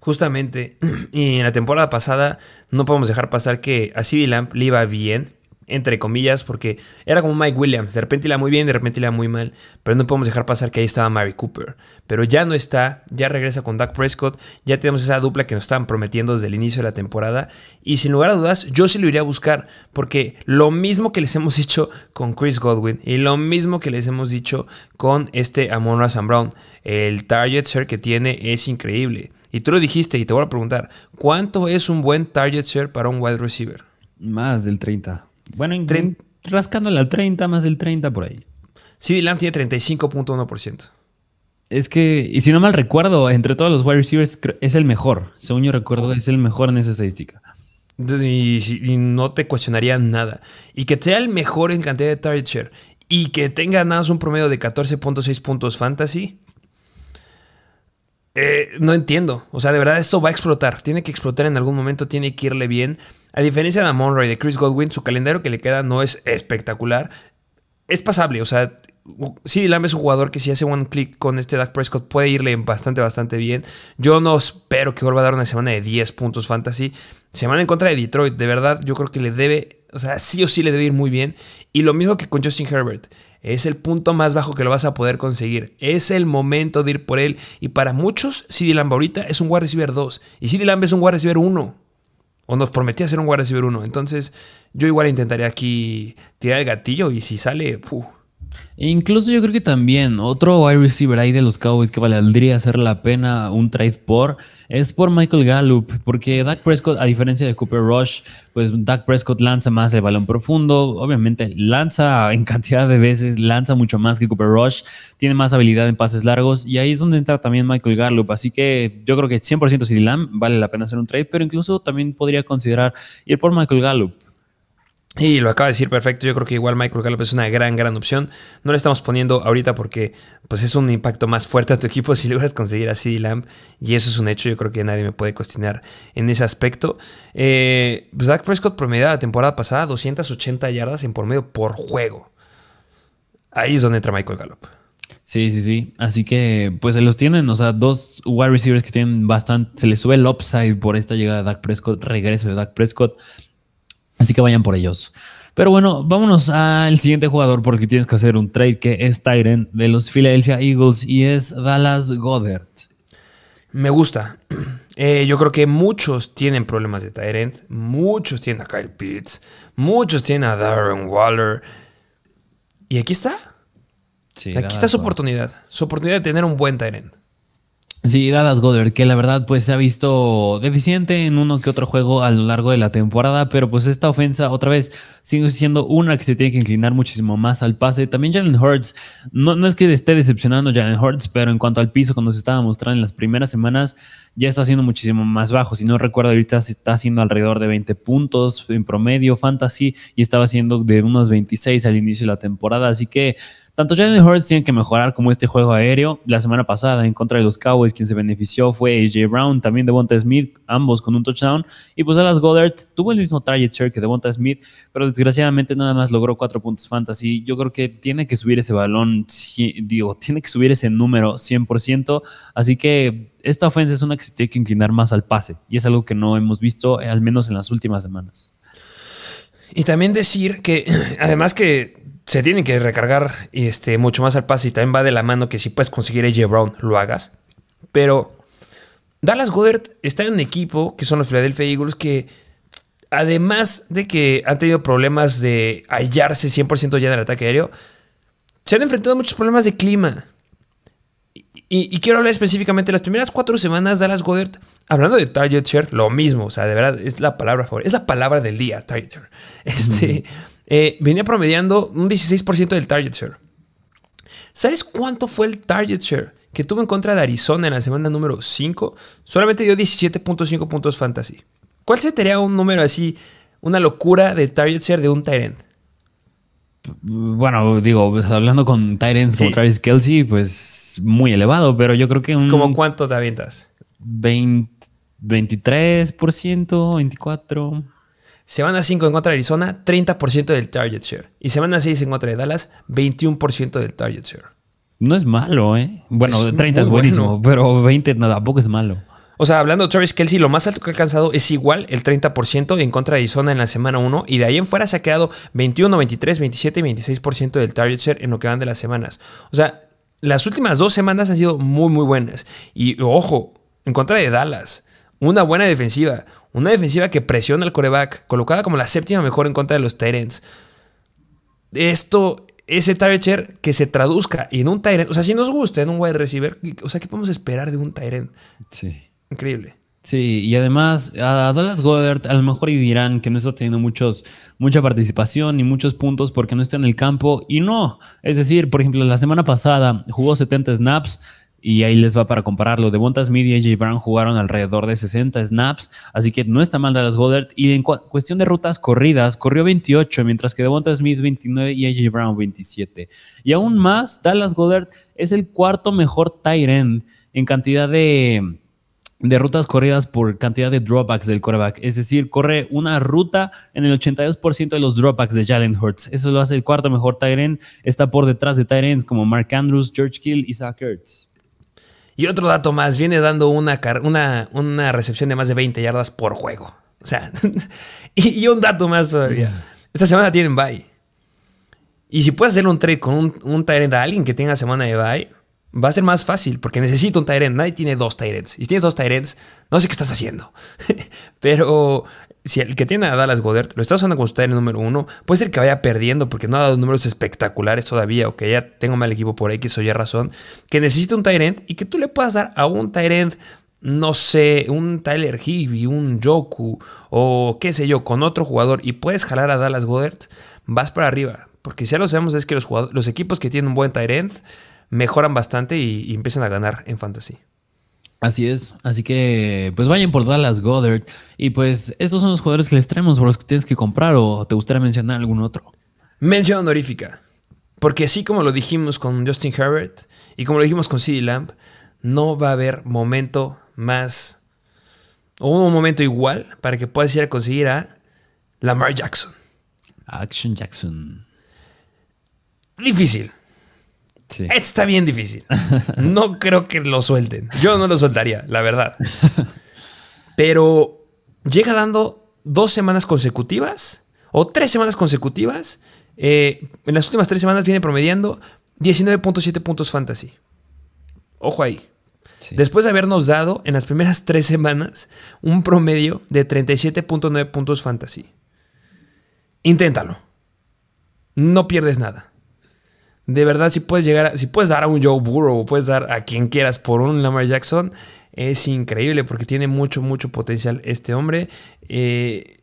S1: Justamente, y en la temporada pasada no podemos dejar pasar que a CD Lamp le iba bien entre comillas, porque era como Mike Williams, de repente iba muy bien, de repente iba muy mal, pero no podemos dejar pasar que ahí estaba Mary Cooper, pero ya no está, ya regresa con Doug Prescott, ya tenemos esa dupla que nos estaban prometiendo desde el inicio de la temporada, y sin lugar a dudas, yo sí lo iría a buscar, porque lo mismo que les hemos dicho con Chris Godwin, y lo mismo que les hemos dicho con este Amon Razan Brown, el target share que tiene es increíble, y tú lo dijiste, y te voy a preguntar, ¿cuánto es un buen target share para un wide receiver?
S2: Más del 30. Bueno, rascándole al 30, más del 30 por ahí.
S1: CD Lamb tiene 35.1%.
S2: Es que, y si no mal recuerdo, entre todos los wide receivers es el mejor. Según yo recuerdo, es el mejor en esa estadística.
S1: Y, no te cuestionaría nada. Y que sea el mejor en cantidad de target share y que tenga nada más un promedio de 14.6 puntos fantasy. Eh, no entiendo. O sea, de verdad, esto va a explotar. Tiene que explotar en algún momento, tiene que irle bien. A diferencia de Amon y de Chris Godwin, su calendario que le queda no es espectacular. Es pasable, o sea, sí, Lamb es un jugador que si hace one click con este Dak Prescott puede irle bastante, bastante bien. Yo no espero que vuelva a dar una semana de 10 puntos fantasy. Semana en contra de Detroit, de verdad, yo creo que le debe, o sea, sí o sí le debe ir muy bien. Y lo mismo que con Justin Herbert. Es el punto más bajo que lo vas a poder conseguir. Es el momento de ir por él. Y para muchos, CD Lamb ahorita es un wide receiver 2. Y CD Lamb es un wide receiver 1. O nos prometía ser un wide receiver 1. Entonces, yo igual intentaría aquí tirar el gatillo y si sale,
S2: e incluso yo creo que también otro wide receiver ahí de los Cowboys que valdría hacer la pena un trade por es por Michael Gallup, porque Dak Prescott, a diferencia de Cooper Rush, pues Dak Prescott lanza más el balón profundo, obviamente lanza en cantidad de veces, lanza mucho más que Cooper Rush, tiene más habilidad en pases largos y ahí es donde entra también Michael Gallup, así que yo creo que 100% CD Lamb vale la pena hacer un trade, pero incluso también podría considerar ir por Michael Gallup.
S1: Y lo acaba de decir perfecto. Yo creo que igual Michael Gallup es una gran, gran opción. No le estamos poniendo ahorita porque pues es un impacto más fuerte a tu equipo si logras conseguir a CD Lamb. Y eso es un hecho. Yo creo que nadie me puede cuestionar en ese aspecto. Pues Dak Prescott promedió la temporada pasada 280 yardas en promedio por juego. Ahí es donde entra Michael Gallup.
S2: Sí, sí, sí. Así que, pues se los tienen, o sea, dos wide receivers que tienen bastante, se les sube el upside por esta llegada de Dak Prescott, regreso de Dak Prescott. Así que vayan por ellos. Pero bueno, vámonos al siguiente jugador porque tienes que hacer un trade que es Tyren de los Philadelphia Eagles y es Dallas Goddard.
S1: Me gusta. Eh, yo creo que muchos tienen problemas de Tyrant. Muchos tienen a Kyle Pitts. Muchos tienen a Darren Waller. Y aquí está. aquí está su oportunidad. Su oportunidad de tener un buen Tyrant.
S2: Sí, Dallas Goddard, que la verdad pues se ha visto deficiente en uno que otro juego a lo largo de la temporada, pero pues esta ofensa otra vez sigue siendo una que se tiene que inclinar muchísimo más al pase. También Jalen Hurts, no, no es que esté decepcionando Jalen Hurts, pero en cuanto al piso, cuando se estaba mostrando en las primeras semanas, ya está siendo muchísimo más bajo. Si no recuerdo, ahorita está haciendo alrededor de 20 puntos en promedio fantasy y estaba haciendo de unos 26 al inicio de la temporada, así que tanto Jalen Hurts tiene que mejorar como este juego aéreo. La semana pasada en contra de los Cowboys quien se benefició fue AJ Brown, también Devonta Smith, ambos con un touchdown. Y pues Dallas Goddard tuvo el mismo share que Devonta Smith, pero desgraciadamente nada más logró cuatro puntos fantasy. Yo creo que tiene que subir ese balón, digo, tiene que subir ese número 100%. Así que esta ofensa es una que se tiene que inclinar más al pase y es algo que no hemos visto, al menos en las últimas semanas.
S1: Y también decir que, además que se tienen que recargar este, mucho más al pase y también va de la mano que si puedes conseguir AJ Brown, lo hagas. Pero Dallas Goddard está en un equipo que son los Philadelphia Eagles que además de que han tenido problemas de hallarse 100% ya en el ataque aéreo, se han enfrentado a muchos problemas de clima. Y, quiero hablar específicamente de las primeras cuatro semanas Dallas Goddard, hablando de target share, lo mismo, o sea, de verdad, es la palabra favorita, es la palabra del día, target share. Este, eh, venía promediando un 16% del target share. ¿Sabes cuánto fue el target share que tuvo en contra de Arizona en la semana número 5? Solamente dio 17.5 puntos fantasy. ¿Cuál sería un número así, una locura de target share de un Tyrant?
S2: Bueno, digo, pues, hablando con Tyrants como Travis Kelsey, pues muy elevado, pero yo creo que un.
S1: ¿Cómo cuánto te avientas?
S2: 20, 23%, 24%.
S1: Semana 5 en contra de Arizona, 30% del target share. Y semana 6 en contra de Dallas, 21% del target share.
S2: No es malo, ¿eh? Bueno, 30 es buenísimo, pero 20 no, tampoco es malo.
S1: O sea, hablando de Travis Kelsey, lo más alto que ha alcanzado es igual el 30% en contra de Arizona en la semana 1 y de ahí en fuera se ha quedado 21, 23, 27 y 26% del target share en lo que van de las semanas. O sea, las últimas dos semanas han sido muy, muy buenas. Y ojo, en contra de Dallas, una buena defensiva, una defensiva que presiona al coreback, colocada como la séptima mejor en contra de los Tyrants. Esto, ese target que se traduzca en un Tyrant, o sea, si nos gusta en un wide receiver, o sea, ¿qué podemos esperar de un Tyrant?
S2: Sí.
S1: Increíble.
S2: Sí, y además a Dallas Goddard a lo mejor dirán que no está teniendo muchos, mucha participación y muchos puntos porque no está en el campo y no. Es decir, por ejemplo, la semana pasada jugó 70 snaps, y ahí les va para compararlo. Devonta Smith y AJ Brown jugaron alrededor de 60 snaps, así que no está mal Dallas Goddard. Y en cuestión de rutas corridas, corrió 28, mientras que Devonta Smith 29 y AJ Brown 27. Y aún más, Dallas Goddard es el cuarto mejor tight end en cantidad de, rutas corridas por cantidad de dropbacks del quarterback. Es decir, corre una ruta en el 82% de los dropbacks de Jalen Hurts. Eso lo hace el cuarto mejor tight end. Está por detrás de tight ends como Mark Andrews, George Kill y Zach Ertz.
S1: Y otro dato más, viene dando una, una, una recepción de más de 20 yardas por juego. O sea, y, un dato más todavía. Esta semana tienen bye. Y si puedes hacer un trade con un, un Tyrant a alguien que tenga semana de bye, va a ser más fácil porque necesito un Tyrant. Nadie tiene dos Tyrants. Y si tienes dos Tyrants, no sé qué estás haciendo. Pero si el que tiene a Dallas Goddard lo está usando como su Tyrant número uno, puede ser que vaya perdiendo porque no ha dado números espectaculares todavía o que ya tengo mal equipo por X o Y razón. Que necesite un Tyrant y que tú le puedas dar a un Tyrant no sé, un Tyler Higby, un Joku o qué sé yo, con otro jugador y puedes jalar a Dallas Goddard, vas para arriba. Porque si ya lo sabemos es que los, equipos que tienen un buen Tyrant mejoran bastante y, empiezan a ganar en fantasy.
S2: Así es, así que pues vayan por Dallas Goddard y pues estos son los jugadores que les traemos por los que tienes que comprar o te gustaría mencionar algún otro.
S1: Mención honorífica, porque así como lo dijimos con Justin Herbert y como lo dijimos con CeeDee Lamb, no va a haber momento más o un momento igual para que puedas ir a conseguir a Lamar Jackson.
S2: Action Jackson.
S1: Difícil, Está bien difícil. No creo que lo suelten. Yo no lo soltaría, la verdad. Pero llega dando dos semanas consecutivas o tres semanas consecutivas. Eh, en las últimas tres semanas viene promediando 19.7 puntos fantasy. Ojo ahí. Después de habernos dado en las primeras tres semanas un promedio de 37.9 puntos fantasy. Inténtalo. No pierdes nada. De verdad, si puedes llegar, si puedes dar a un Joe Burrow o puedes dar a quien quieras por un Lamar Jackson, es increíble porque tiene mucho, mucho potencial este hombre. Eh,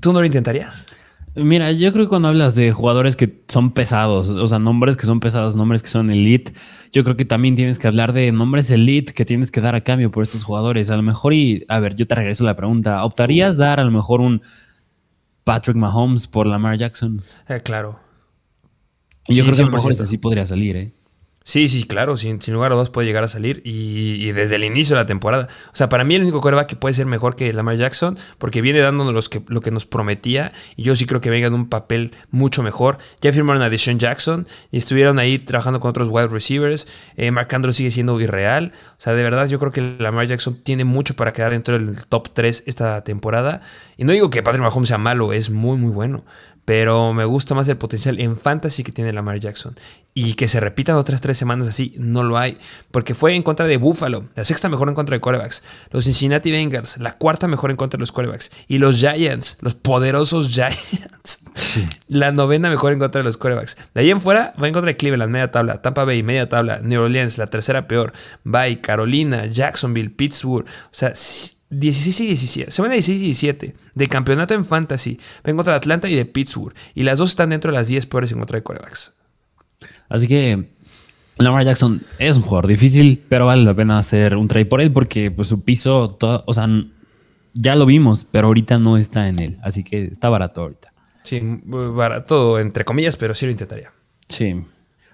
S1: ¿Tú no lo intentarías?
S2: Mira, yo creo que cuando hablas de jugadores que son pesados, o sea, nombres que son pesados, nombres que son elite, yo creo que también tienes que hablar de nombres elite que tienes que dar a cambio por estos jugadores. A lo mejor, y a ver, yo te regreso la pregunta, ¿optarías dar a lo mejor un Patrick Mahomes por Lamar Jackson?
S1: Eh, claro.
S2: Yo creo que a lo mejor así podría salir, ¿eh?
S1: Sí, sí, claro, sin, lugar a dos puede llegar a salir y, desde el inicio de la temporada. O sea, para mí el único coreback que puede ser mejor que Lamar Jackson, porque viene dándonos que, lo que nos prometía y yo sí creo que venga en un papel mucho mejor. Ya firmaron a Deshaun Jackson y estuvieron ahí trabajando con otros wide receivers. Eh, Mark Andrews sigue siendo irreal. O sea, de verdad yo creo que Lamar Jackson tiene mucho para quedar dentro del top 3 esta temporada. Y no digo que Patrick Mahomes sea malo, es muy, muy bueno pero me gusta más el potencial en fantasy que tiene Lamar Jackson. Y que se repitan otras tres semanas así, no lo hay. Porque fue en contra de Buffalo, la sexta mejor en contra de corebacks. Los Cincinnati Bengals, la cuarta mejor en contra de los corebacks. Y los Giants, los poderosos Giants, la novena mejor en contra de los corebacks. De ahí en fuera va en contra de Cleveland, media tabla. Tampa Bay, media tabla. New Orleans, la tercera peor. Bay, Carolina, Jacksonville, Pittsburgh. O sea, 16 y 17, semana 16 y 17 de campeonato en fantasy. Ven contra Atlanta y de Pittsburgh. Y las dos están dentro de las 10 peores en contra de corebacks.
S2: Así que Lamar Jackson es un jugador difícil, pero vale la pena hacer un trade por él porque pues, su piso, o sea, ya lo vimos, pero ahorita no está en él. Así que está barato ahorita.
S1: Sí, barato entre comillas, pero sí lo intentaría.
S2: Sí.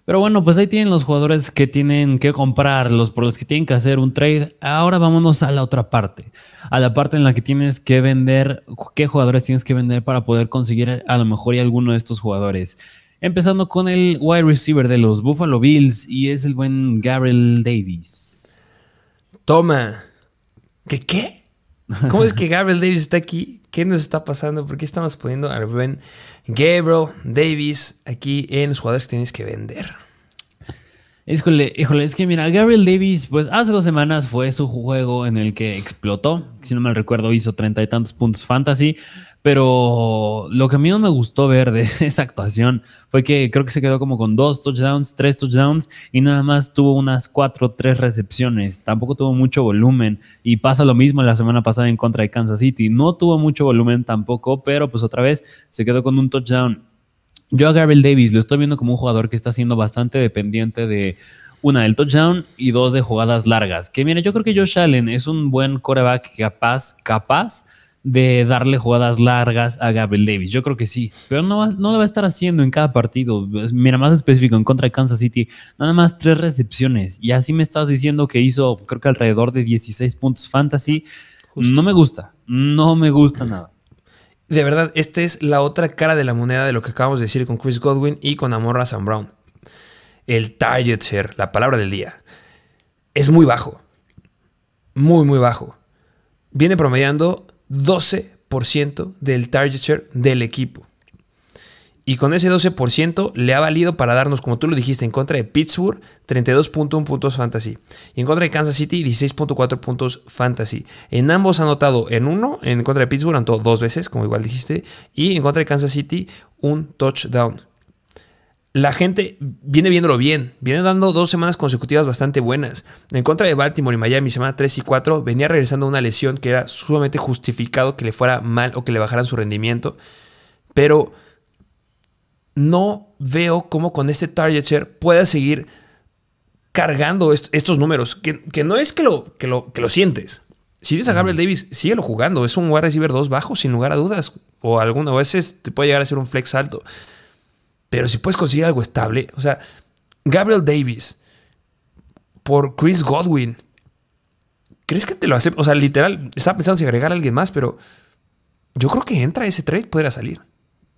S2: Pero bueno, pues ahí tienen los jugadores que tienen que comprar, los por los que tienen que hacer un trade. Ahora vámonos a la otra parte, a la parte en la que tienes que vender, qué jugadores tienes que vender para poder conseguir a lo mejor y alguno de estos jugadores. Empezando con el wide receiver de los Buffalo Bills y es el buen Gabriel Davis.
S1: Toma. ¿Qué qué? ¿Cómo es que Gabriel Davis está aquí? ¿Qué nos está pasando? ¿Por qué estamos poniendo al buen Gabriel Davis aquí en los jugadores que tienes que vender?
S2: Híjole, híjole, es que mira, Gabriel Davis, pues hace dos semanas fue su juego en el que explotó. Si no me recuerdo, hizo treinta y tantos puntos fantasy. Pero lo que a mí no me gustó ver de esa actuación fue que creo que se quedó como con dos touchdowns, tres touchdowns y nada más tuvo unas cuatro, tres recepciones. Tampoco tuvo mucho volumen y pasa lo mismo la semana pasada en contra de Kansas City. No tuvo mucho volumen tampoco, pero pues otra vez se quedó con un touchdown. Yo a Gabriel Davis lo estoy viendo como un jugador que está siendo bastante dependiente de una del touchdown y dos de jugadas largas. Que mire, yo creo que Josh Allen es un buen coreback capaz, capaz de darle jugadas largas a Gabriel Davis. Yo creo que sí, pero no, no lo va a estar haciendo en cada partido. Mira, más específico, en contra de Kansas City, nada más tres recepciones. Y así me estás diciendo que hizo, creo que alrededor de 16 puntos fantasy. No me gusta, no me gusta nada.
S1: De verdad, esta es la otra cara de la moneda de lo que acabamos de decir con Chris Godwin y con Amorra Sam Brown. El target share, la palabra del día, es muy bajo. Muy, muy bajo. Viene promediando 12% del target share del equipo. Y con ese 12% le ha valido para darnos, como tú lo dijiste, en contra de Pittsburgh, 32.1 puntos fantasy. Y en contra de Kansas City, 16.4 puntos fantasy. En ambos ha anotado en uno, en contra de Pittsburgh anotó dos veces, como igual dijiste. Y en contra de Kansas City, un touchdown la gente viene viéndolo bien, viene dando dos semanas consecutivas bastante buenas. En contra de Baltimore y Miami, semana 3 y 4, venía regresando una lesión que era sumamente justificado que le fuera mal o que le bajaran su rendimiento. Pero no veo cómo con este target share pueda seguir cargando estos números, que, no es que lo, que lo, que lo sientes. Si dices a Gabriel Davis, síguelo jugando. Es un wide receiver 2 bajo, sin lugar a dudas. O algunas veces te puede llegar a ser un flex alto. Pero si puedes conseguir algo estable, o sea, Gabriel Davis por Chris Godwin, ¿crees que te lo hace? O sea, literal, estaba pensando si agregar a alguien más, pero yo creo que entra ese trade, podría salir.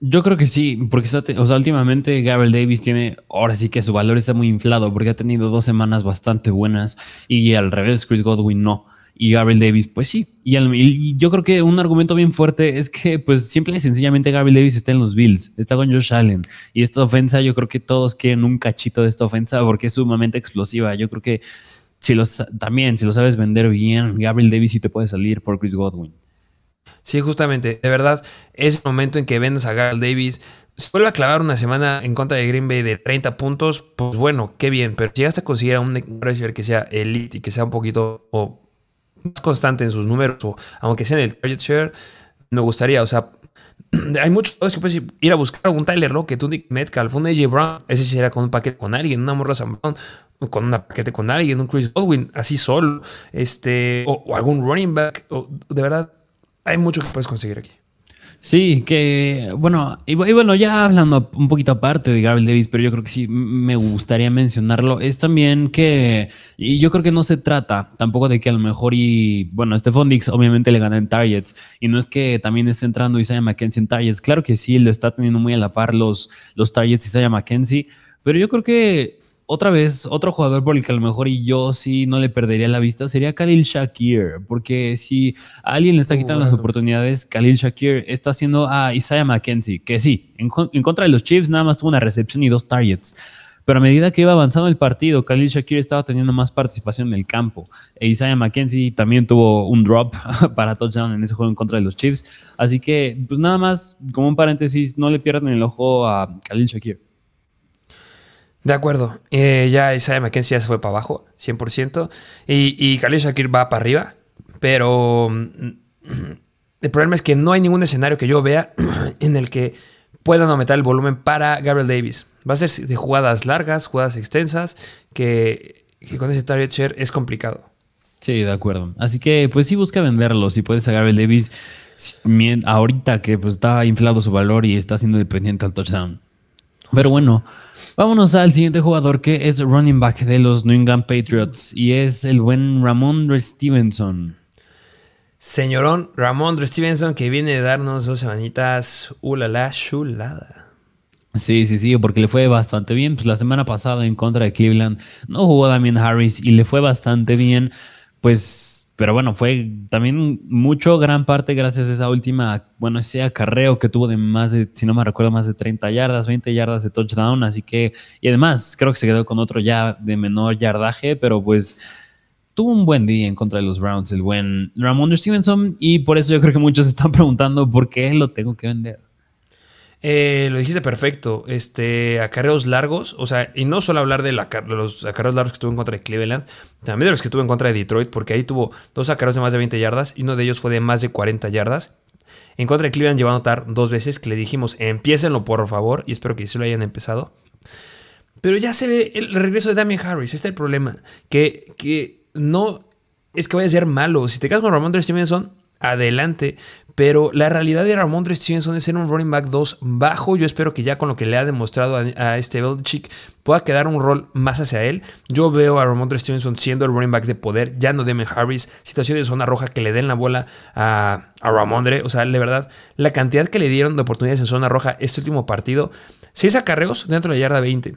S2: Yo creo que sí, porque está, o sea, últimamente Gabriel Davis tiene, ahora sí que su valor está muy inflado, porque ha tenido dos semanas bastante buenas y al revés, Chris Godwin no. Y Gabriel Davis, pues sí. Y, yo creo que un argumento bien fuerte es que, pues, simple y sencillamente Gabriel Davis está en los Bills, está con Josh Allen. Y esta ofensa, yo creo que todos quieren un cachito de esta ofensa porque es sumamente explosiva. Yo creo que si los, también, si lo sabes vender bien, Gabriel Davis sí te puede salir por Chris Godwin.
S1: Sí, justamente. De verdad, es el momento en que vendes a Gabriel Davis. Si vuelve a clavar una semana en contra de Green Bay de 30 puntos, pues bueno, qué bien. Pero si llegaste a conseguir a un receiver que sea elite y que sea un poquito más constante en sus números, o aunque sea en el target share, me gustaría. O sea, hay muchos que puedes ir a buscar un Tyler Lockett, un Dick Metcalf, un AJ Brown. Ese sería con un paquete con alguien, una Morra Sam Brown, con un paquete con alguien, un Chris Godwin, así solo, este, o, algún running back. de verdad, hay mucho que puedes conseguir aquí.
S2: Sí, que bueno, y, bueno, ya hablando un poquito aparte de Gabriel Davis, pero yo creo que sí me gustaría mencionarlo, es también que, y yo creo que no se trata tampoco de que a lo mejor, y bueno, Stephon Dix obviamente le gana en targets, y no es que también esté entrando Isaiah McKenzie en targets, claro que sí, lo está teniendo muy a la par los, los targets Isaiah McKenzie, pero yo creo que otra vez, otro jugador por el que a lo mejor y yo sí no le perdería la vista sería Khalil Shakir, porque si a alguien le está quitando las oportunidades, Khalil Shakir está haciendo a Isaiah McKenzie, que sí, en, contra de los Chiefs nada más tuvo una recepción y dos targets. Pero a medida que iba avanzando el partido, Khalil Shakir estaba teniendo más participación en el campo. E Isaiah McKenzie también tuvo un drop para touchdown en ese juego en contra de los Chiefs. Así que, pues nada más, como un paréntesis, no le pierdan el ojo a Khalil Shakir.
S1: De acuerdo. Eh, ya Isaiah McKenzie ya se fue para abajo, 100%. Y, y Khalil Shakir va para arriba. Pero mm, el problema es que no hay ningún escenario que yo vea en el que puedan aumentar el volumen para Gabriel Davis. Va a ser de jugadas largas, jugadas extensas, que, con ese target share es complicado.
S2: Sí, de acuerdo. Así que pues sí busca venderlo. Si puedes a Gabriel Davis ahorita que pues está inflado su valor y está siendo dependiente al touchdown. Pero bueno, vámonos al siguiente jugador que es running back de los New England Patriots y es el buen Ramondre Stevenson.
S1: Señorón Ramondre Stevenson que viene de darnos dos semanitas, ulala, chulada.
S2: Sí, sí, sí, porque le fue bastante bien. Pues la semana pasada en contra de Cleveland no jugó Damien Harris y le fue bastante bien. Pues pero bueno, fue también mucho, gran parte gracias a esa última, bueno, ese acarreo que tuvo de más de, si no me recuerdo, más de 30 yardas, 20 yardas de touchdown. Así que, y además creo que se quedó con otro ya de menor yardaje, pero pues tuvo un buen día en contra de los Browns, el buen Ramon Stevenson. Y por eso yo creo que muchos están preguntando por qué lo tengo que vender.
S1: Eh, lo dijiste perfecto. Este, acarreos largos. O sea, y no solo hablar de, los acarreos largos que tuvo en contra de Cleveland, también de los que tuvo en contra de Detroit, porque ahí tuvo dos acarreos de más de 20 yardas y uno de ellos fue de más de 40 yardas. En contra de Cleveland llevó a notar dos veces que le dijimos, empiecenlo por favor, y espero que sí lo hayan empezado. Pero ya se ve el regreso de Damien Harris. Este es el problema. Que, que no es que vaya a ser malo. Si te quedas con Ramón Stevenson, adelante. Pero la realidad de Ramondre Stevenson es ser un running back 2 bajo. Yo espero que ya con lo que le ha demostrado a, este Belichick pueda quedar un rol más hacia él. Yo veo a Ramondre Stevenson siendo el running back de poder, ya no Demen Harris. Situaciones de zona roja que le den la bola a, a Ramondre. O sea, de verdad, la cantidad que le dieron de oportunidades en zona roja este último partido. 6 acarreos dentro de la yarda 20.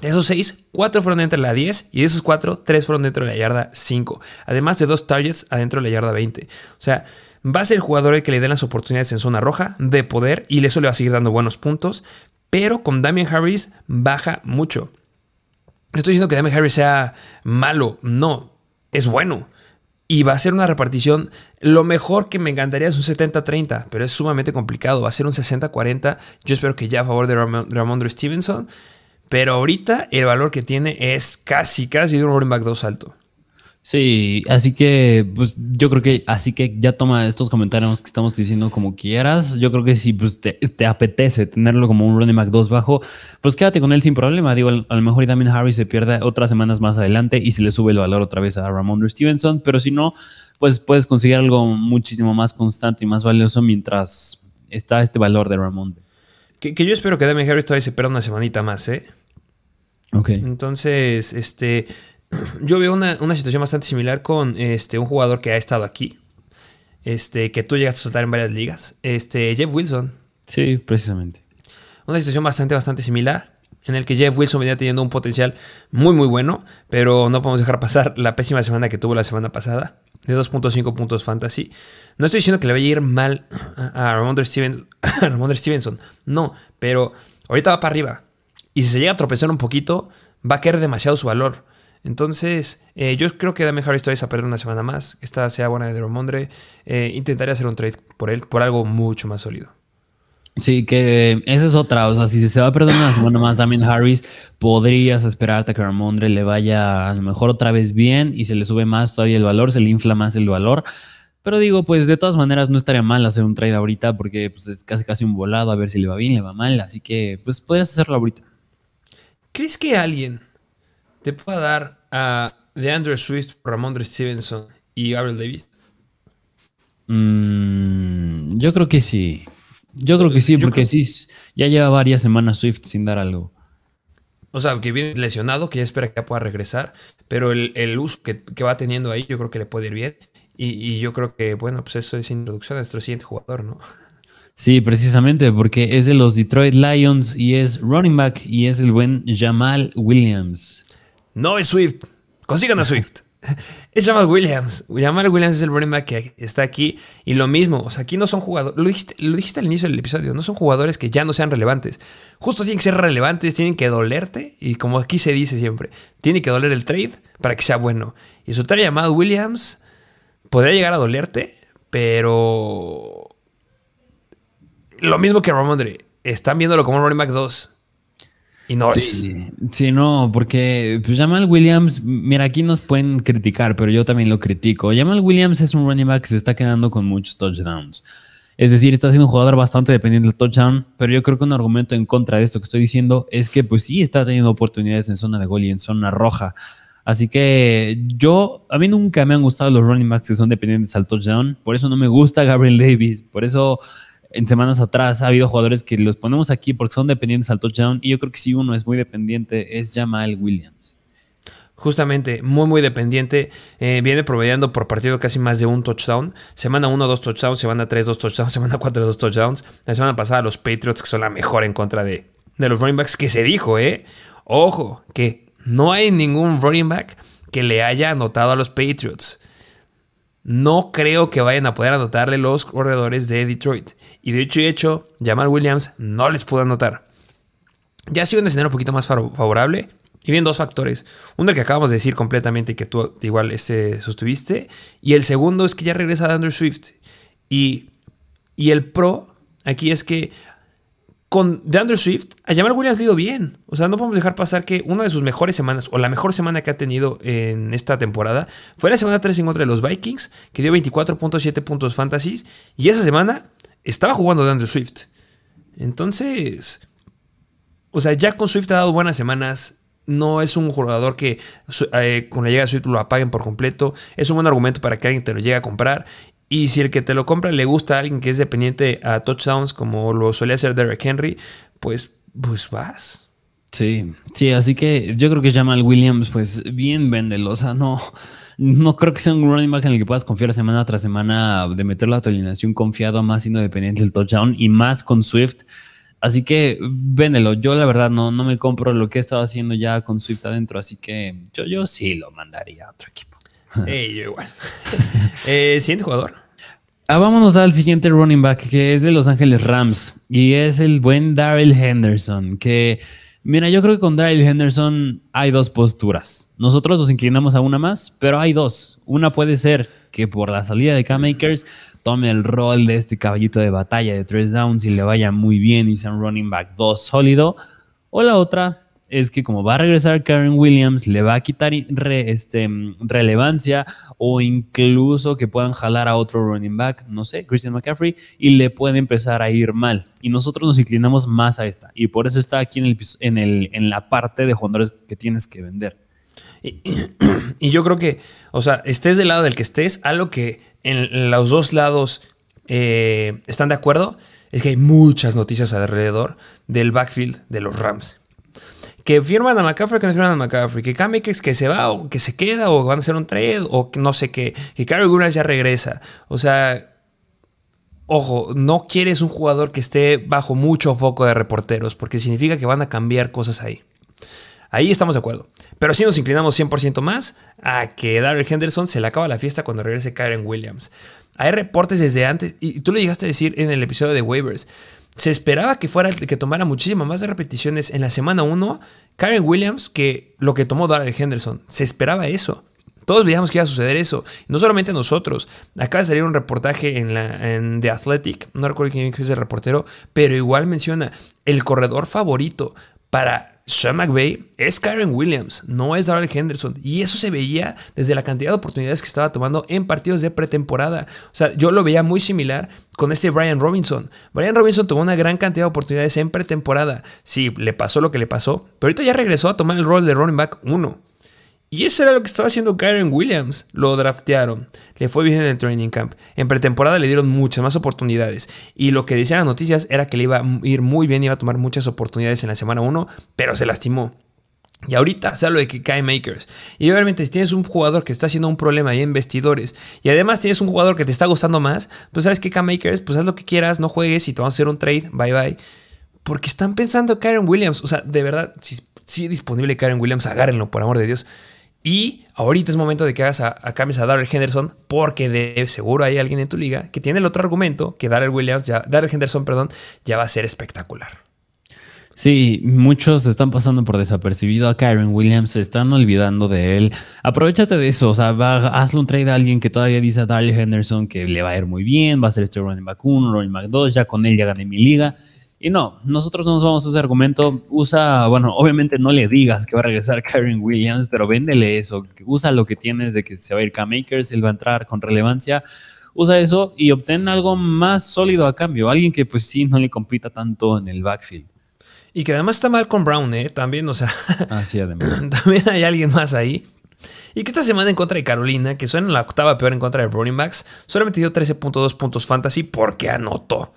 S1: De esos 6, 4 fueron dentro de la 10 y de esos 4, 3 fueron dentro de la yarda 5. Además de dos targets adentro de la yarda 20. O sea, Va a ser el jugador el que le den las oportunidades en zona roja de poder y eso le va a seguir dando buenos puntos. Pero con Damian Harris baja mucho. No estoy diciendo que Damian Harris sea malo, no, es bueno. Y va a ser una repartición. Lo mejor que me encantaría es un 70-30, pero es sumamente complicado. Va a ser un 60-40. Yo espero que ya a favor de Ramondre Stevenson. Pero ahorita el valor que tiene es casi, casi de un running back 2 alto.
S2: Sí, así que pues yo creo que así que ya toma estos comentarios que estamos diciendo como quieras. Yo creo que si pues, te, apetece tenerlo como un running back 2 bajo, pues quédate con él sin problema. Digo, a lo mejor y Damien Harris se pierde otras semanas más adelante y se le sube el valor otra vez a Ramondre Stevenson, pero si no, pues puedes conseguir algo muchísimo más constante y más valioso mientras está este valor de Ramondre.
S1: Que, que yo espero que Damien Harris todavía se pierda una semanita más, ¿eh?
S2: Ok.
S1: Entonces, este yo veo una, situación bastante similar con este, un jugador que ha estado aquí, este, que tú llegaste a soltar en varias ligas, este, Jeff Wilson.
S2: Sí, precisamente.
S1: Una situación bastante, bastante similar, en el que Jeff Wilson venía teniendo un potencial muy, muy bueno, pero no podemos dejar pasar la pésima semana que tuvo la semana pasada, de 2.5 puntos fantasy. No estoy diciendo que le vaya a ir mal a Ramondre Stevenson, Stevenson, no, pero ahorita va para arriba. Y si se llega a tropezar un poquito, va a caer demasiado su valor. Entonces, eh, yo creo que Dame Harris todavía a perder una semana más. Esta sea buena de Romondre. Eh, intentaría hacer un trade por él, por algo mucho más sólido.
S2: Sí, que esa es otra. O sea, si se va a perder una semana más Damien Harris, podrías esperarte a que Ramondre le vaya a lo mejor otra vez bien y se le sube más todavía el valor, se le infla más el valor. Pero digo, pues de todas maneras no estaría mal hacer un trade ahorita porque pues, es casi casi un volado a ver si le va bien, le va mal. Así que pues podrías hacerlo ahorita.
S1: ¿Crees que alguien te pueda dar a DeAndre Swift, Ramondre Stevenson y Gabriel Davis?
S2: Mm, yo creo que sí. Yo creo que sí, porque sí, ya lleva varias semanas Swift sin dar algo.
S1: O sea, que viene lesionado, que ya espera que ya pueda regresar, pero el, uso que, va teniendo ahí yo creo que le puede ir bien. Y, yo creo que, bueno, pues eso es introducción a nuestro siguiente jugador, ¿no?
S2: Sí, precisamente, porque es de los Detroit Lions y es running back y es el buen Jamal Williams.
S1: No es Swift. Consigan a Swift. Es Jamal Williams. Jamal Williams es el running back que está aquí. Y lo mismo, o sea, aquí no son jugadores. Lo dijiste, al inicio del episodio, no son jugadores que ya no sean relevantes. Justo tienen que ser relevantes, tienen que dolerte. Y como aquí se dice siempre, tiene que doler el trade para que sea bueno. Y su trade llamado Williams podría llegar a dolerte, pero. Lo mismo que Ramondre. Están viéndolo como un running back 2. Y no
S2: sí, Sí, no, porque pues, Jamal Williams, mira, aquí nos pueden criticar, pero yo también lo critico. Jamal Williams es un running back que se está quedando con muchos touchdowns. Es decir, está siendo un jugador bastante dependiente del touchdown, pero yo creo que un argumento en contra de esto que estoy diciendo es que pues sí está teniendo oportunidades en zona de gol y en zona roja. Así que yo, a mí nunca me han gustado los running backs que son dependientes al touchdown, por eso no me gusta Gabriel Davis, por eso en semanas atrás ha habido jugadores que los ponemos aquí porque son dependientes al touchdown y yo creo que si uno es muy dependiente es Jamal Williams.
S1: Justamente, muy muy dependiente. Eh, viene promediando por partido casi más de un touchdown. Semana 1, 2 touchdowns, semana 3, 2 touchdowns, semana 4, 2 touchdowns. La semana pasada los Patriots, que son la mejor en contra de, de los running backs, que se dijo, ¿eh? Ojo, que no hay ningún running back que le haya anotado a los Patriots. No creo que vayan a poder anotarle los corredores de Detroit. Y de hecho y hecho, Jamal Williams no les pudo anotar. Ya ha sido un escenario un poquito más favorable. Y bien, dos factores. Uno que acabamos de decir completamente y que tú igual ese sostuviste. Y el segundo es que ya regresa Andrew Swift. Y, y el pro aquí es que con DeAndre Swift, a Jamal Williams ha ido bien. O sea, no podemos dejar pasar que una de sus mejores semanas, o la mejor semana que ha tenido en esta temporada, fue la semana 3 en contra de los Vikings, que dio 24.7 puntos fantasy. Y esa semana estaba jugando DeAndre Swift. Entonces, o sea, ya con Swift ha dado buenas semanas. No es un jugador que eh, con la llegada de Swift lo apaguen por completo. Es un buen argumento para que alguien te lo llegue a comprar. Y si el que te lo compra le gusta a alguien que es dependiente a touchdowns, como lo solía hacer Derek Henry, pues, pues vas.
S2: Sí, sí, así que yo creo que Jamal Williams, pues bien véndelo. O sea, no, no creo que sea un running back en el que puedas confiar semana tras semana de meter la alineación confiado, más siendo dependiente del touchdown y más con Swift. Así que véndelo. Yo la verdad no, no me compro lo que he estado haciendo ya con Swift adentro, así que yo, yo sí lo mandaría a otro equipo.
S1: Hey, yo igual. eh, siguiente jugador.
S2: Ah, vámonos al siguiente running back que es de Los Ángeles Rams y es el buen Daryl Henderson. Que, mira, yo creo que con Daryl Henderson hay dos posturas. Nosotros nos inclinamos a una más, pero hay dos. Una puede ser que por la salida de K-Makers tome el rol de este caballito de batalla de tres downs y le vaya muy bien y sea un running back 2 sólido. O la otra es que como va a regresar Karen Williams, le va a quitar este, relevancia o incluso que puedan jalar a otro running back, no sé, Christian McCaffrey, y le puede empezar a ir mal. Y nosotros nos inclinamos más a esta. Y por eso está aquí en la parte de jugadores que tienes que vender.
S1: Y, yo creo que, o sea, estés del lado del que estés, algo que en los dos lados eh, están de acuerdo, es que hay muchas noticias alrededor del backfield de los Rams que firman a McCaffrey, que no firman a McCaffrey, que Kamekes que se va o que se queda o van a hacer un trade o no sé qué, que Carrie Williams ya regresa. O sea, ojo, no quieres un jugador que esté bajo mucho foco de reporteros porque significa que van a cambiar cosas ahí. Ahí estamos de acuerdo. Pero sí nos inclinamos 100% más a que Darrell Henderson se le acaba la fiesta cuando regrese Karen Williams. Hay reportes desde antes, y tú lo llegaste a decir en el episodio de waivers. Se esperaba que fuera que tomara muchísimas más repeticiones en la semana 1 Karen Williams que lo que tomó Darrell Henderson. Se esperaba eso. Todos veíamos que iba a suceder eso. No solamente nosotros. Acaba de salir un reportaje en, la, en The Athletic. No recuerdo quién es el reportero. Pero igual menciona el corredor favorito para Sean McVay es Karen Williams, no es Darrell Henderson. Y eso se veía desde la cantidad de oportunidades que estaba tomando en partidos de pretemporada. O sea, yo lo veía muy similar con este Brian Robinson. Brian Robinson tomó una gran cantidad de oportunidades en pretemporada. Sí, le pasó lo que le pasó, pero ahorita ya regresó a tomar el rol de running back 1. Y eso era lo que estaba haciendo Karen Williams. Lo draftearon. Le fue bien en el training camp. En pretemporada le dieron muchas más oportunidades. Y lo que decían las noticias era que le iba a ir muy bien, iba a tomar muchas oportunidades en la semana 1, pero se lastimó. Y ahorita se habla de que cae Makers. Y obviamente si tienes un jugador que está haciendo un problema ahí en vestidores y además tienes un jugador que te está gustando más, pues sabes que Cam Makers, pues haz lo que quieras, no juegues y te vamos a hacer un trade, bye bye. Porque están pensando Karen Williams. O sea, de verdad, si, si es disponible Karen Williams, agárrenlo, por amor de Dios. Y ahorita es momento de que hagas a, a cambies a Darrell Henderson, porque de seguro hay alguien en tu liga que tiene el otro argumento que Darrell Williams, ya, Darrell Henderson, perdón, ya va a ser espectacular.
S2: Sí, muchos están pasando por desapercibido a Kyron Williams, se están olvidando de él. Aprovechate de eso, o sea, hazle un trade a alguien que todavía dice a Darrell Henderson que le va a ir muy bien, va a ser este running back 1, running back 2, ya con él ya gané mi liga. Y no, nosotros no nos vamos a ese argumento. Usa, bueno, obviamente no le digas que va a regresar Karen Williams, pero véndele eso. Usa lo que tienes de que se va a ir K-Makers, él va a entrar con relevancia. Usa eso y obtén algo más sólido a cambio. Alguien que pues sí no le compita tanto en el backfield.
S1: Y que además está mal con Brown, ¿eh? También, o sea.
S2: Así además.
S1: también hay alguien más ahí. Y que esta semana en contra de Carolina, que suena la octava peor en contra de running backs, solamente dio 13.2 puntos fantasy porque anotó.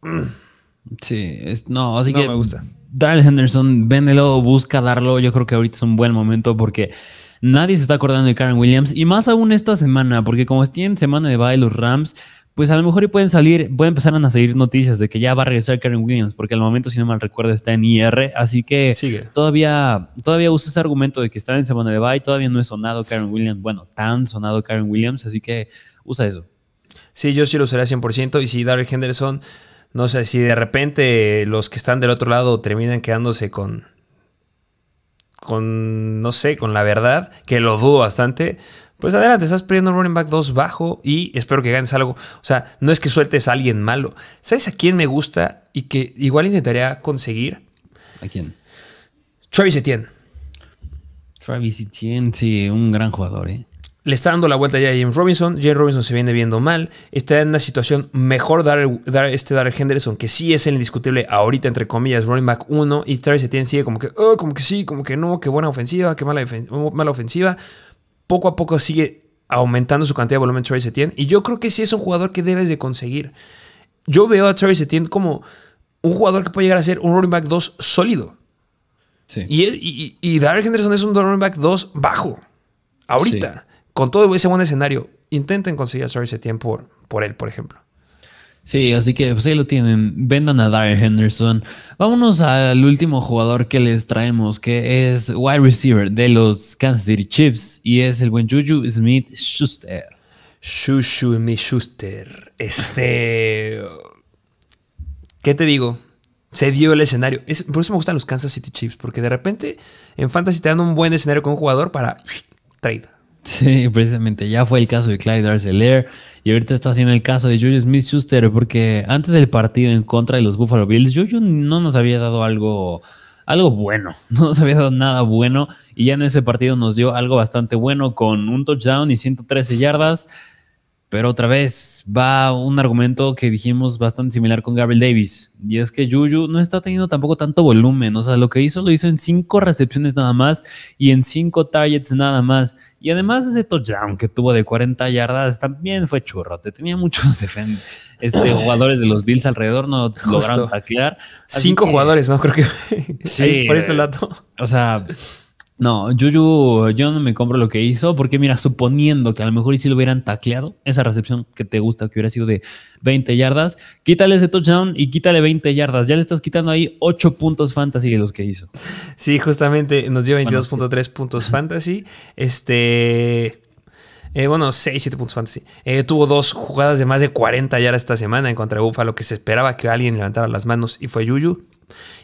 S2: Mm. Sí, no, así
S1: no
S2: que
S1: me gusta.
S2: Darrell Henderson, véndelo, busca darlo. Yo creo que ahorita es un buen momento porque nadie se está acordando de Karen Williams y más aún esta semana, porque como tienen semana de bye los Rams, pues a lo mejor y pueden salir, pueden empezar a salir noticias de que ya va a regresar Karen Williams, porque al momento, si no mal recuerdo, está en IR, así que
S1: Sigue.
S2: todavía todavía usa ese argumento de que está en semana de bye, todavía no es sonado Karen Williams, bueno, tan sonado Karen Williams, así que usa eso.
S1: Sí, yo sí lo usaría 100% y si Darrell Henderson no sé, si de repente los que están del otro lado terminan quedándose con, con, no sé, con la verdad, que lo dudo bastante, pues adelante, estás perdiendo un running back 2 bajo y espero que ganes algo. O sea, no es que sueltes a alguien malo. ¿Sabes a quién me gusta y que igual intentaría conseguir?
S2: ¿A quién?
S1: Travis Etienne.
S2: Travis Etienne, sí, un gran jugador, ¿eh?
S1: Le está dando la vuelta ya a James Robinson. James Robinson se viene viendo mal. Está en una situación mejor dar, dar este Darrell Henderson, que sí es el indiscutible ahorita, entre comillas, running back 1. Y Travis Etienne sigue como que, oh, como que sí, como que no, qué buena ofensiva, qué mala, mala ofensiva. Poco a poco sigue aumentando su cantidad de volumen Travis Etienne. Y yo creo que sí es un jugador que debes de conseguir. Yo veo a Travis Etienne como un jugador que puede llegar a ser un running back 2 sólido.
S2: Sí.
S1: Y, y, y Darrell Henderson es un running back 2 bajo. Ahorita. Sí con todo ese buen escenario, intenten conseguir a Travis Etienne por, por él, por ejemplo.
S2: Sí, así que pues ahí lo tienen. Vendan a Darrell Henderson. Vámonos al último jugador que les traemos, que es wide receiver de los Kansas City Chiefs y es el buen Juju Smith Schuster.
S1: Juju Smith Schuster. Este. ¿Qué te digo? Se dio el escenario. Es, por eso me gustan los Kansas City Chiefs, porque de repente en Fantasy te dan un buen escenario con un jugador para trade.
S2: Sí, precisamente. Ya fue el caso de Clyde Arcelor y ahorita está haciendo el caso de Juju Smith Schuster porque antes del partido en contra de los Buffalo Bills, Juju no nos había dado algo, algo bueno, no nos había dado nada bueno y ya en ese partido nos dio algo bastante bueno con un touchdown y 113 yardas. Pero otra vez va un argumento que dijimos bastante similar con Gabriel Davis. Y es que Juju no está teniendo tampoco tanto volumen. O sea, lo que hizo lo hizo en cinco recepciones nada más y en cinco targets nada más. Y además ese touchdown que tuvo de 40 yardas también fue churrote. Tenía muchos este, jugadores de los Bills alrededor, no Justo. lograron taclear.
S1: Cinco que, jugadores, ¿no? Creo que
S2: sí,
S1: por este dato.
S2: O sea, No, Juju, yo no me compro lo que hizo, porque mira, suponiendo que a lo mejor y si lo hubieran tacleado, esa recepción que te gusta, que hubiera sido de 20 yardas, quítale ese touchdown y quítale 20 yardas. Ya le estás quitando ahí 8 puntos fantasy de los que hizo.
S1: Sí, justamente nos dio 22.3 puntos fantasy. Este. Eh, bueno, 6, 7 puntos fantasy. Eh, tuvo dos jugadas de más de 40 yardas esta semana en contra de Buffalo, que se esperaba que alguien levantara las manos y fue Juju.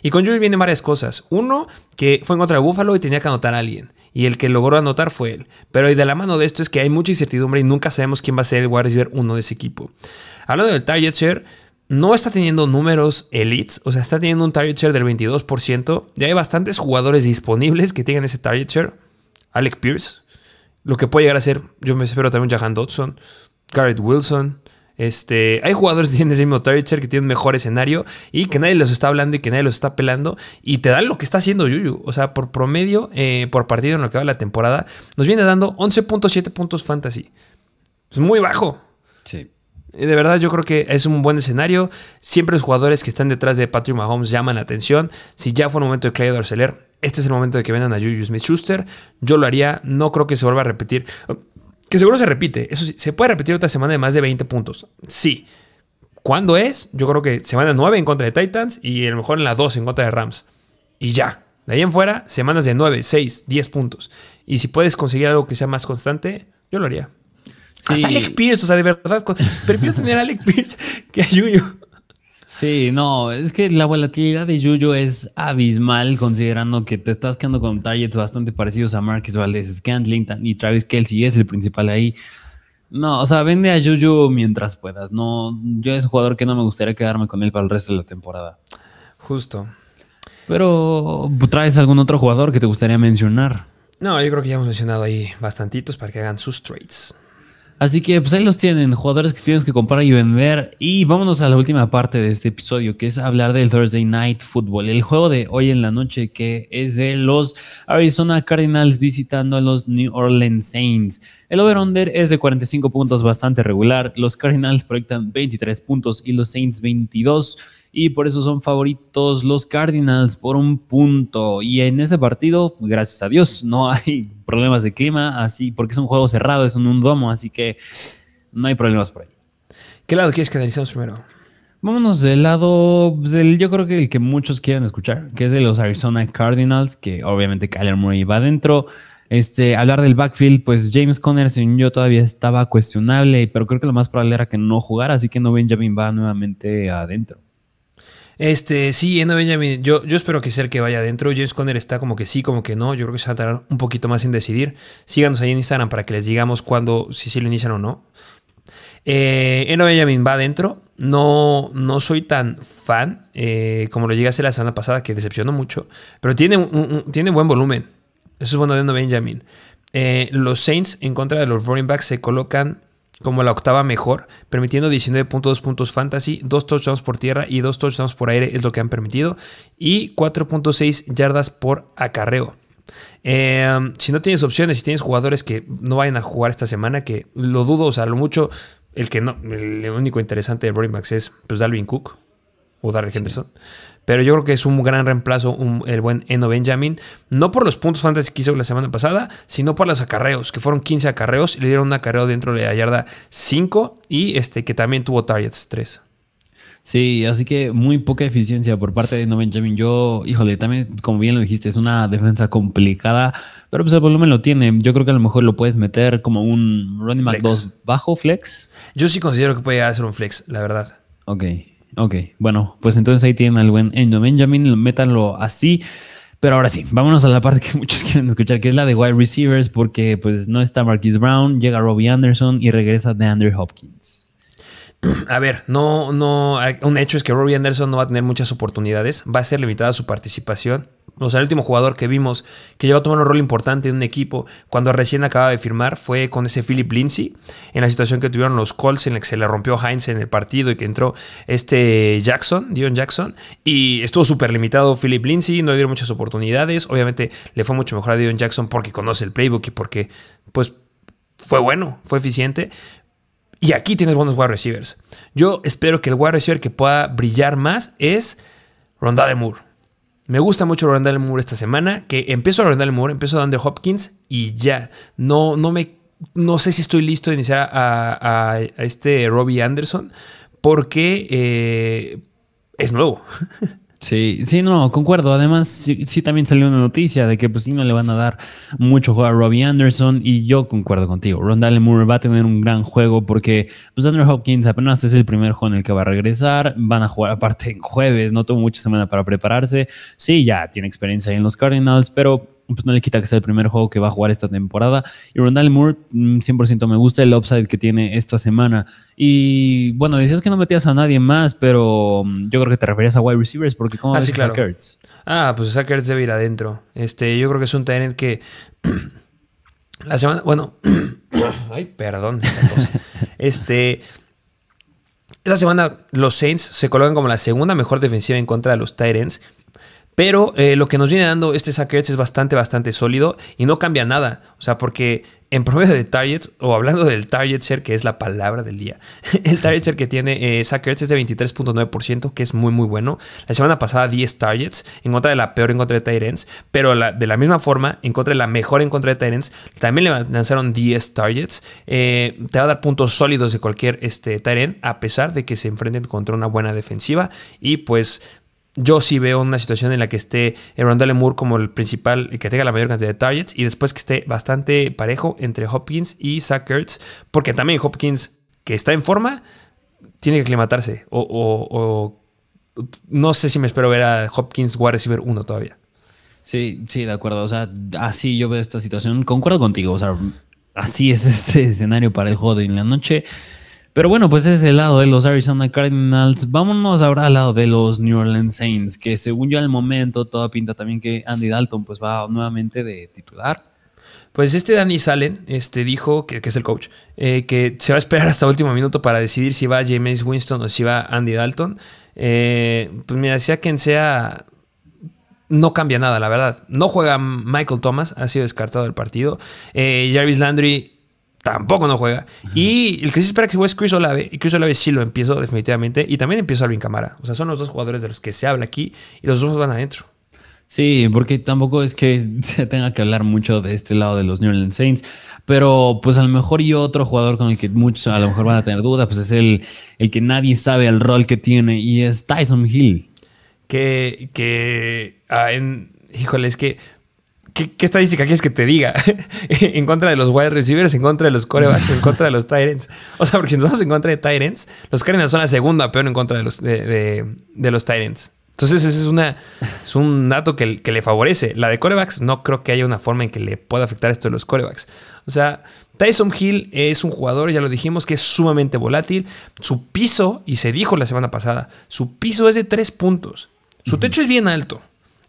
S1: Y con Juju vienen varias cosas. Uno, que fue en contra de Buffalo y tenía que anotar a alguien. Y el que logró anotar fue él. Pero de la mano de esto es que hay mucha incertidumbre y nunca sabemos quién va a ser el wide receiver uno de ese equipo. Hablando del target share, no está teniendo números elites, o sea, está teniendo un target share del 22%. Ya hay bastantes jugadores disponibles que tengan ese target share. Alec Pierce, lo que puede llegar a ser, yo me espero también Jahan Dodson, Garrett Wilson, este, hay jugadores que tienen ese mismo target que tienen mejor escenario y que nadie los está hablando y que nadie los está pelando. Y te dan lo que está haciendo Yuyu. O sea, por promedio, eh, por partido en lo que va la temporada, nos viene dando 11.7 puntos fantasy. Es muy bajo.
S2: Sí.
S1: De verdad, yo creo que es un buen escenario. Siempre los jugadores que están detrás de Patrick Mahomes llaman la atención. Si ya fue el momento de Clyde Arcelor, este es el momento de que vendan a Juju Smith Schuster. Yo lo haría. No creo que se vuelva a repetir. Que seguro se repite. Eso sí, se puede repetir otra semana de más de 20 puntos. Sí. ¿Cuándo es? Yo creo que semana 9 en contra de Titans y a lo mejor en la 2 en contra de Rams. Y ya. De ahí en fuera, semanas de 9, 6, 10 puntos. Y si puedes conseguir algo que sea más constante, yo lo haría. Hasta Alec Pierce, o sea, de verdad, prefiero tener a Alec Pierce que a Yuyu.
S2: Sí, no, es que la volatilidad de Juju es abismal considerando que te estás quedando con targets bastante parecidos a Marcus Valdez, Scantling y Travis Kelsey es el principal ahí. No, o sea, vende a Juju mientras puedas. No, yo es un jugador que no me gustaría quedarme con él para el resto de la temporada.
S1: Justo.
S2: Pero, ¿traes algún otro jugador que te gustaría mencionar?
S1: No, yo creo que ya hemos mencionado ahí bastantitos para que hagan sus trades.
S2: Así que pues ahí los tienen, jugadores que tienes que comprar y vender. Y vámonos a la última parte de este episodio, que es hablar del Thursday Night Football, el juego de hoy en la noche que es de los Arizona Cardinals visitando a los New Orleans Saints. El over-under es de 45 puntos, bastante regular. Los Cardinals proyectan 23 puntos y los Saints 22 y por eso son favoritos los Cardinals por un punto. Y en ese partido, gracias a Dios, no hay problemas de clima, así porque es un juego cerrado, es un domo, así que no hay problemas por ahí.
S1: ¿Qué lado quieres que analicemos primero?
S2: Vámonos del lado del, yo creo que el que muchos quieren escuchar, que es de los Arizona Cardinals, que obviamente Kyler Murray va adentro. Este, hablar del backfield, pues James Conner, según yo, todavía estaba cuestionable, pero creo que lo más probable era que no jugara, así que no Benjamin va nuevamente adentro.
S1: Este, sí, Eno Benjamin, yo, yo espero que sea el que vaya adentro. James Conner está como que sí, como que no. Yo creo que se va a tardar un poquito más en decidir. Síganos ahí en Instagram para que les digamos cuándo, si sí lo inician o no. Eh, Eno Benjamin va adentro. No, no soy tan fan eh, como lo llegué a la semana pasada, que decepcionó mucho. Pero tiene, tiene buen volumen. Eso es bueno de Eno Benjamin. Eh, los Saints en contra de los running backs se colocan como la octava mejor, permitiendo 19.2 puntos fantasy, 2 touchdowns por tierra y 2 touchdowns por aire es lo que han permitido, y 4.6 yardas por acarreo. Em, si no tienes opciones, si tienes jugadores que no vayan a jugar esta semana, que lo dudo, o sea, lo mucho, el que no, el único interesante de running backs es pues Dalvin Cook o Darrell Henderson. Pero yo creo que es un gran reemplazo el buen Eno Benjamin. No por los puntos fantasy que hizo la semana pasada, sino por los acarreos, que fueron 15 acarreos y le dieron un acarreo dentro de la yarda 5 y este que también tuvo targets 3.
S2: Sí, así que muy poca eficiencia por parte de No Benjamin. Yo, híjole, también, como bien lo dijiste, es una defensa complicada, pero pues el volumen lo tiene. Yo creo que a lo mejor lo puedes meter como un running back 2 bajo flex.
S1: Yo sí considero que puede llegar a ser un flex, la verdad.
S2: Ok, Ok, bueno, pues entonces ahí tienen al buen Endo Benjamin, métanlo así. Pero ahora sí, vámonos a la parte que muchos quieren escuchar, que es la de wide receivers, porque pues no está Marquis Brown, llega Robbie Anderson y regresa de Andrew Hopkins.
S1: A ver, no, no, un hecho es que Robbie Anderson no va a tener muchas oportunidades, va a ser limitada su participación. O sea, el último jugador que vimos que llegó a tomar un rol importante en un equipo cuando recién acaba de firmar fue con ese Philip Lindsay, en la situación que tuvieron los Colts en la que se le rompió Heinz en el partido y que entró este Jackson, Dion Jackson, y estuvo súper limitado Philip Lindsay, no le dieron muchas oportunidades. Obviamente le fue mucho mejor a Dion Jackson porque conoce el playbook y porque, pues, fue bueno, fue eficiente. Y aquí tienes buenos wide receivers. Yo espero que el wide receiver que pueda brillar más es Rondale Moore. Me gusta mucho Rondale Moore esta semana, que empiezo a Rondale Moore, empiezo a Andrew Hopkins y ya. No, no me no sé si estoy listo de iniciar a, este Robbie Anderson porque eh, es nuevo.
S2: Sí, sí, no, concuerdo. Además, sí, también salió una noticia de que pues sí no le van a dar mucho juego a Robbie Anderson y yo concuerdo contigo. Rondale Moore va a tener un gran juego porque pues Andrew Hopkins apenas es el primer juego en el que va a regresar. Van a jugar aparte en jueves, no tuvo mucha semana para prepararse. Sí, ya tiene experiencia ahí en los Cardinals, pero pues no le quita que sea el primer juego que va a jugar esta temporada. Y Rondale Moore, 100% mm, me gusta el upside que tiene esta semana. Y bueno, decías que no metías a nadie más, pero mm, yo creo que te referías a wide receivers, porque ¿cómo
S1: ah, ves sí, claro. Ah, pues Zach debe ir adentro. Este, yo creo que es un talent que la semana, bueno, ay, perdón, este, esta semana los Saints se colocan como la segunda mejor defensiva en contra de los Titans pero eh, lo que nos viene dando este Sackers es bastante, bastante sólido y no cambia nada. O sea, porque en promedio de targets, o hablando del target que es la palabra del día, el target que tiene eh, es de 23.9%, que es muy, muy bueno. La semana pasada 10 targets, en contra de la peor en contra de Tyrants, pero de la misma forma, en contra de la mejor en contra de Tyrants, también le lanzaron 10 targets. Eh, te va a dar puntos sólidos de cualquier este, Tyrant, a pesar de que se enfrenten contra una buena defensiva. Y pues yo sí veo una situación en la que esté Rondale Moore como el principal, y que tenga la mayor cantidad de targets, y después que esté bastante parejo entre Hopkins y Zach porque también Hopkins, que está en forma, tiene que aclimatarse. O, no sé si me espero ver a Hopkins wide receiver 1 todavía.
S2: Sí, sí, de acuerdo. O sea, así yo veo esta situación. Concuerdo contigo. O sea, así es este escenario para el juego de la noche. Pero bueno, pues ese es el lado de los Arizona Cardinals. Vámonos ahora al lado de los New Orleans Saints, que según yo al momento toda pinta también que Andy Dalton pues va nuevamente de titular.
S1: Pues este Danny Salen este, dijo, que, es el coach, eh, que se va a esperar hasta el último minuto para decidir si va James Winston o si va Andy Dalton. Eh, pues mira, sea quien sea, no cambia nada, la verdad. No juega Michael Thomas, ha sido descartado del partido. Eh, Jarvis Landry tampoco no juega. Y el que se espera que juegue es Chris Olave. Y Chris Olave sí lo empiezo definitivamente. Y también empiezo Alvin Camara. O sea, son los dos jugadores de los que se habla aquí y los dos van adentro.
S2: Sí, porque tampoco es que se tenga que hablar mucho de este lado de los New Orleans Saints. Pero pues a lo mejor y otro jugador con el que muchos a lo mejor van a tener duda, pues es el, el que nadie sabe el rol que tiene y es Tyson Hill.
S1: Que, que ah, en, híjole, es que ¿Qué, estadística quieres que te diga? en contra de los wide receivers, en contra de los corebacks, en contra de los Tyrants. O sea, porque si nos vamos en contra de Tyrants, los Cardinals son la segunda peor en contra de los, de, los Tyrants. Entonces, ese es, una, es un dato que, que, le favorece. La de corebacks, no creo que haya una forma en que le pueda afectar esto de los corebacks. O sea, Tyson Hill es un jugador, ya lo dijimos, que es sumamente volátil. Su piso, y se dijo la semana pasada, su piso es de tres puntos. Su techo es bien alto.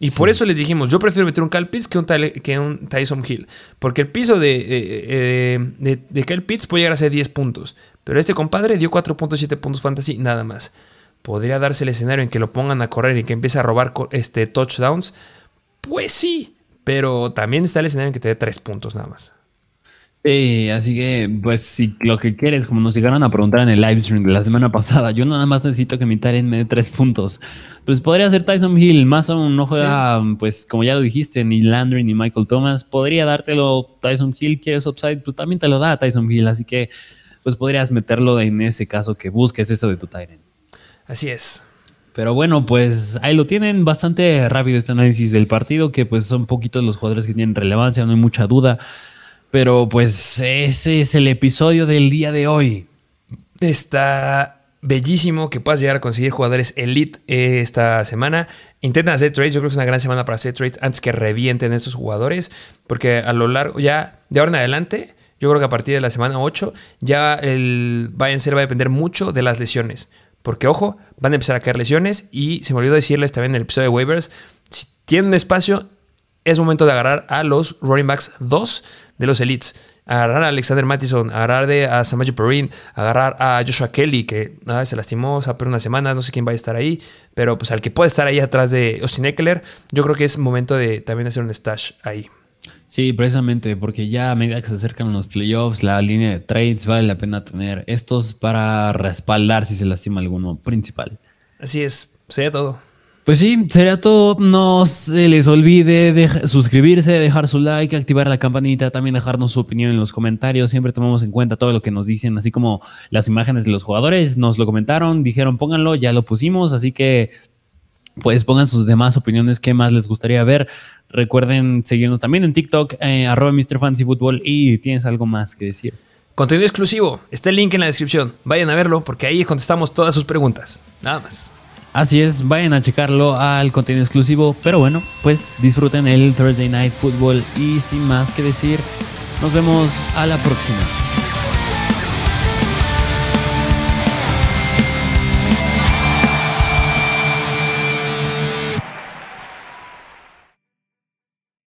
S1: Y por eso les dijimos, yo prefiero meter un Kyle Pitts que un, que un Tyson Hill. Porque el piso de, eh, eh, de, de, Kyle Pitts puede llegar a ser 10 puntos. Pero este compadre dio 4.7 puntos fantasy, nada más. ¿Podría darse el escenario en que lo pongan a correr y que empiece a robar este, touchdowns? Pues sí. Pero también está el escenario en que te dé 3 puntos nada más.
S2: Sí, así que, pues, si lo que quieres, como nos llegaron a preguntar en el live stream de la semana pasada, yo nada más necesito que mi Tyrant me dé tres puntos. Pues podría ser Tyson Hill, más aún no juega, pues, como ya lo dijiste, ni Landry ni Michael Thomas. Podría dártelo Tyson Hill, quieres upside, pues también te lo da Tyson Hill, así que, pues, podrías meterlo en ese caso que busques eso de tu Tyrant.
S1: Así es.
S2: Pero bueno, pues ahí lo tienen bastante rápido este análisis del partido, que pues son poquitos los jugadores que tienen relevancia, no hay mucha duda. Pero pues ese es el episodio del día de hoy.
S1: Está bellísimo que puedas llegar a conseguir jugadores elite esta semana. Intentan hacer trades, yo creo que es una gran semana para hacer trades antes que revienten estos jugadores, porque a lo largo, ya de ahora en adelante, yo creo que a partir de la semana 8 ya el Bayern Ser va a depender mucho de las lesiones. Porque ojo, van a empezar a caer lesiones y se me olvidó decirles también en el episodio de waivers, si tienen espacio, es momento de agarrar a los running backs 2 de los elites. Agarrar a Alexander Mattison, agarrar de, a Samaje Perrin, agarrar a Joshua Kelly, que se lastimó, se perdido unas semanas, no sé quién va a estar ahí, pero pues al que puede estar ahí atrás de Austin Eckler, yo creo que es momento de también hacer un stash ahí.
S2: Sí, precisamente, porque ya a medida que se acercan los playoffs, la línea de trades vale la pena tener estos para respaldar si se lastima alguno principal.
S1: Así es, sería todo.
S2: Pues sí, sería todo. No se les olvide suscribirse, dejar su like, activar la campanita, también dejarnos su opinión en los comentarios. Siempre tomamos en cuenta todo lo que nos dicen, así como las imágenes de los jugadores. Nos lo comentaron, dijeron pónganlo, ya lo pusimos, así que pues pongan sus demás opiniones, qué más les gustaría ver. Recuerden seguirnos también en TikTok, eh, arroba Mr. Fancy Football y tienes algo más que decir.
S1: Contenido exclusivo, está el link en la descripción. Vayan a verlo porque ahí contestamos todas sus preguntas. Nada más.
S2: Así es, vayan a checarlo al contenido exclusivo. Pero bueno, pues disfruten el Thursday Night Football y sin más que decir, nos vemos a la próxima.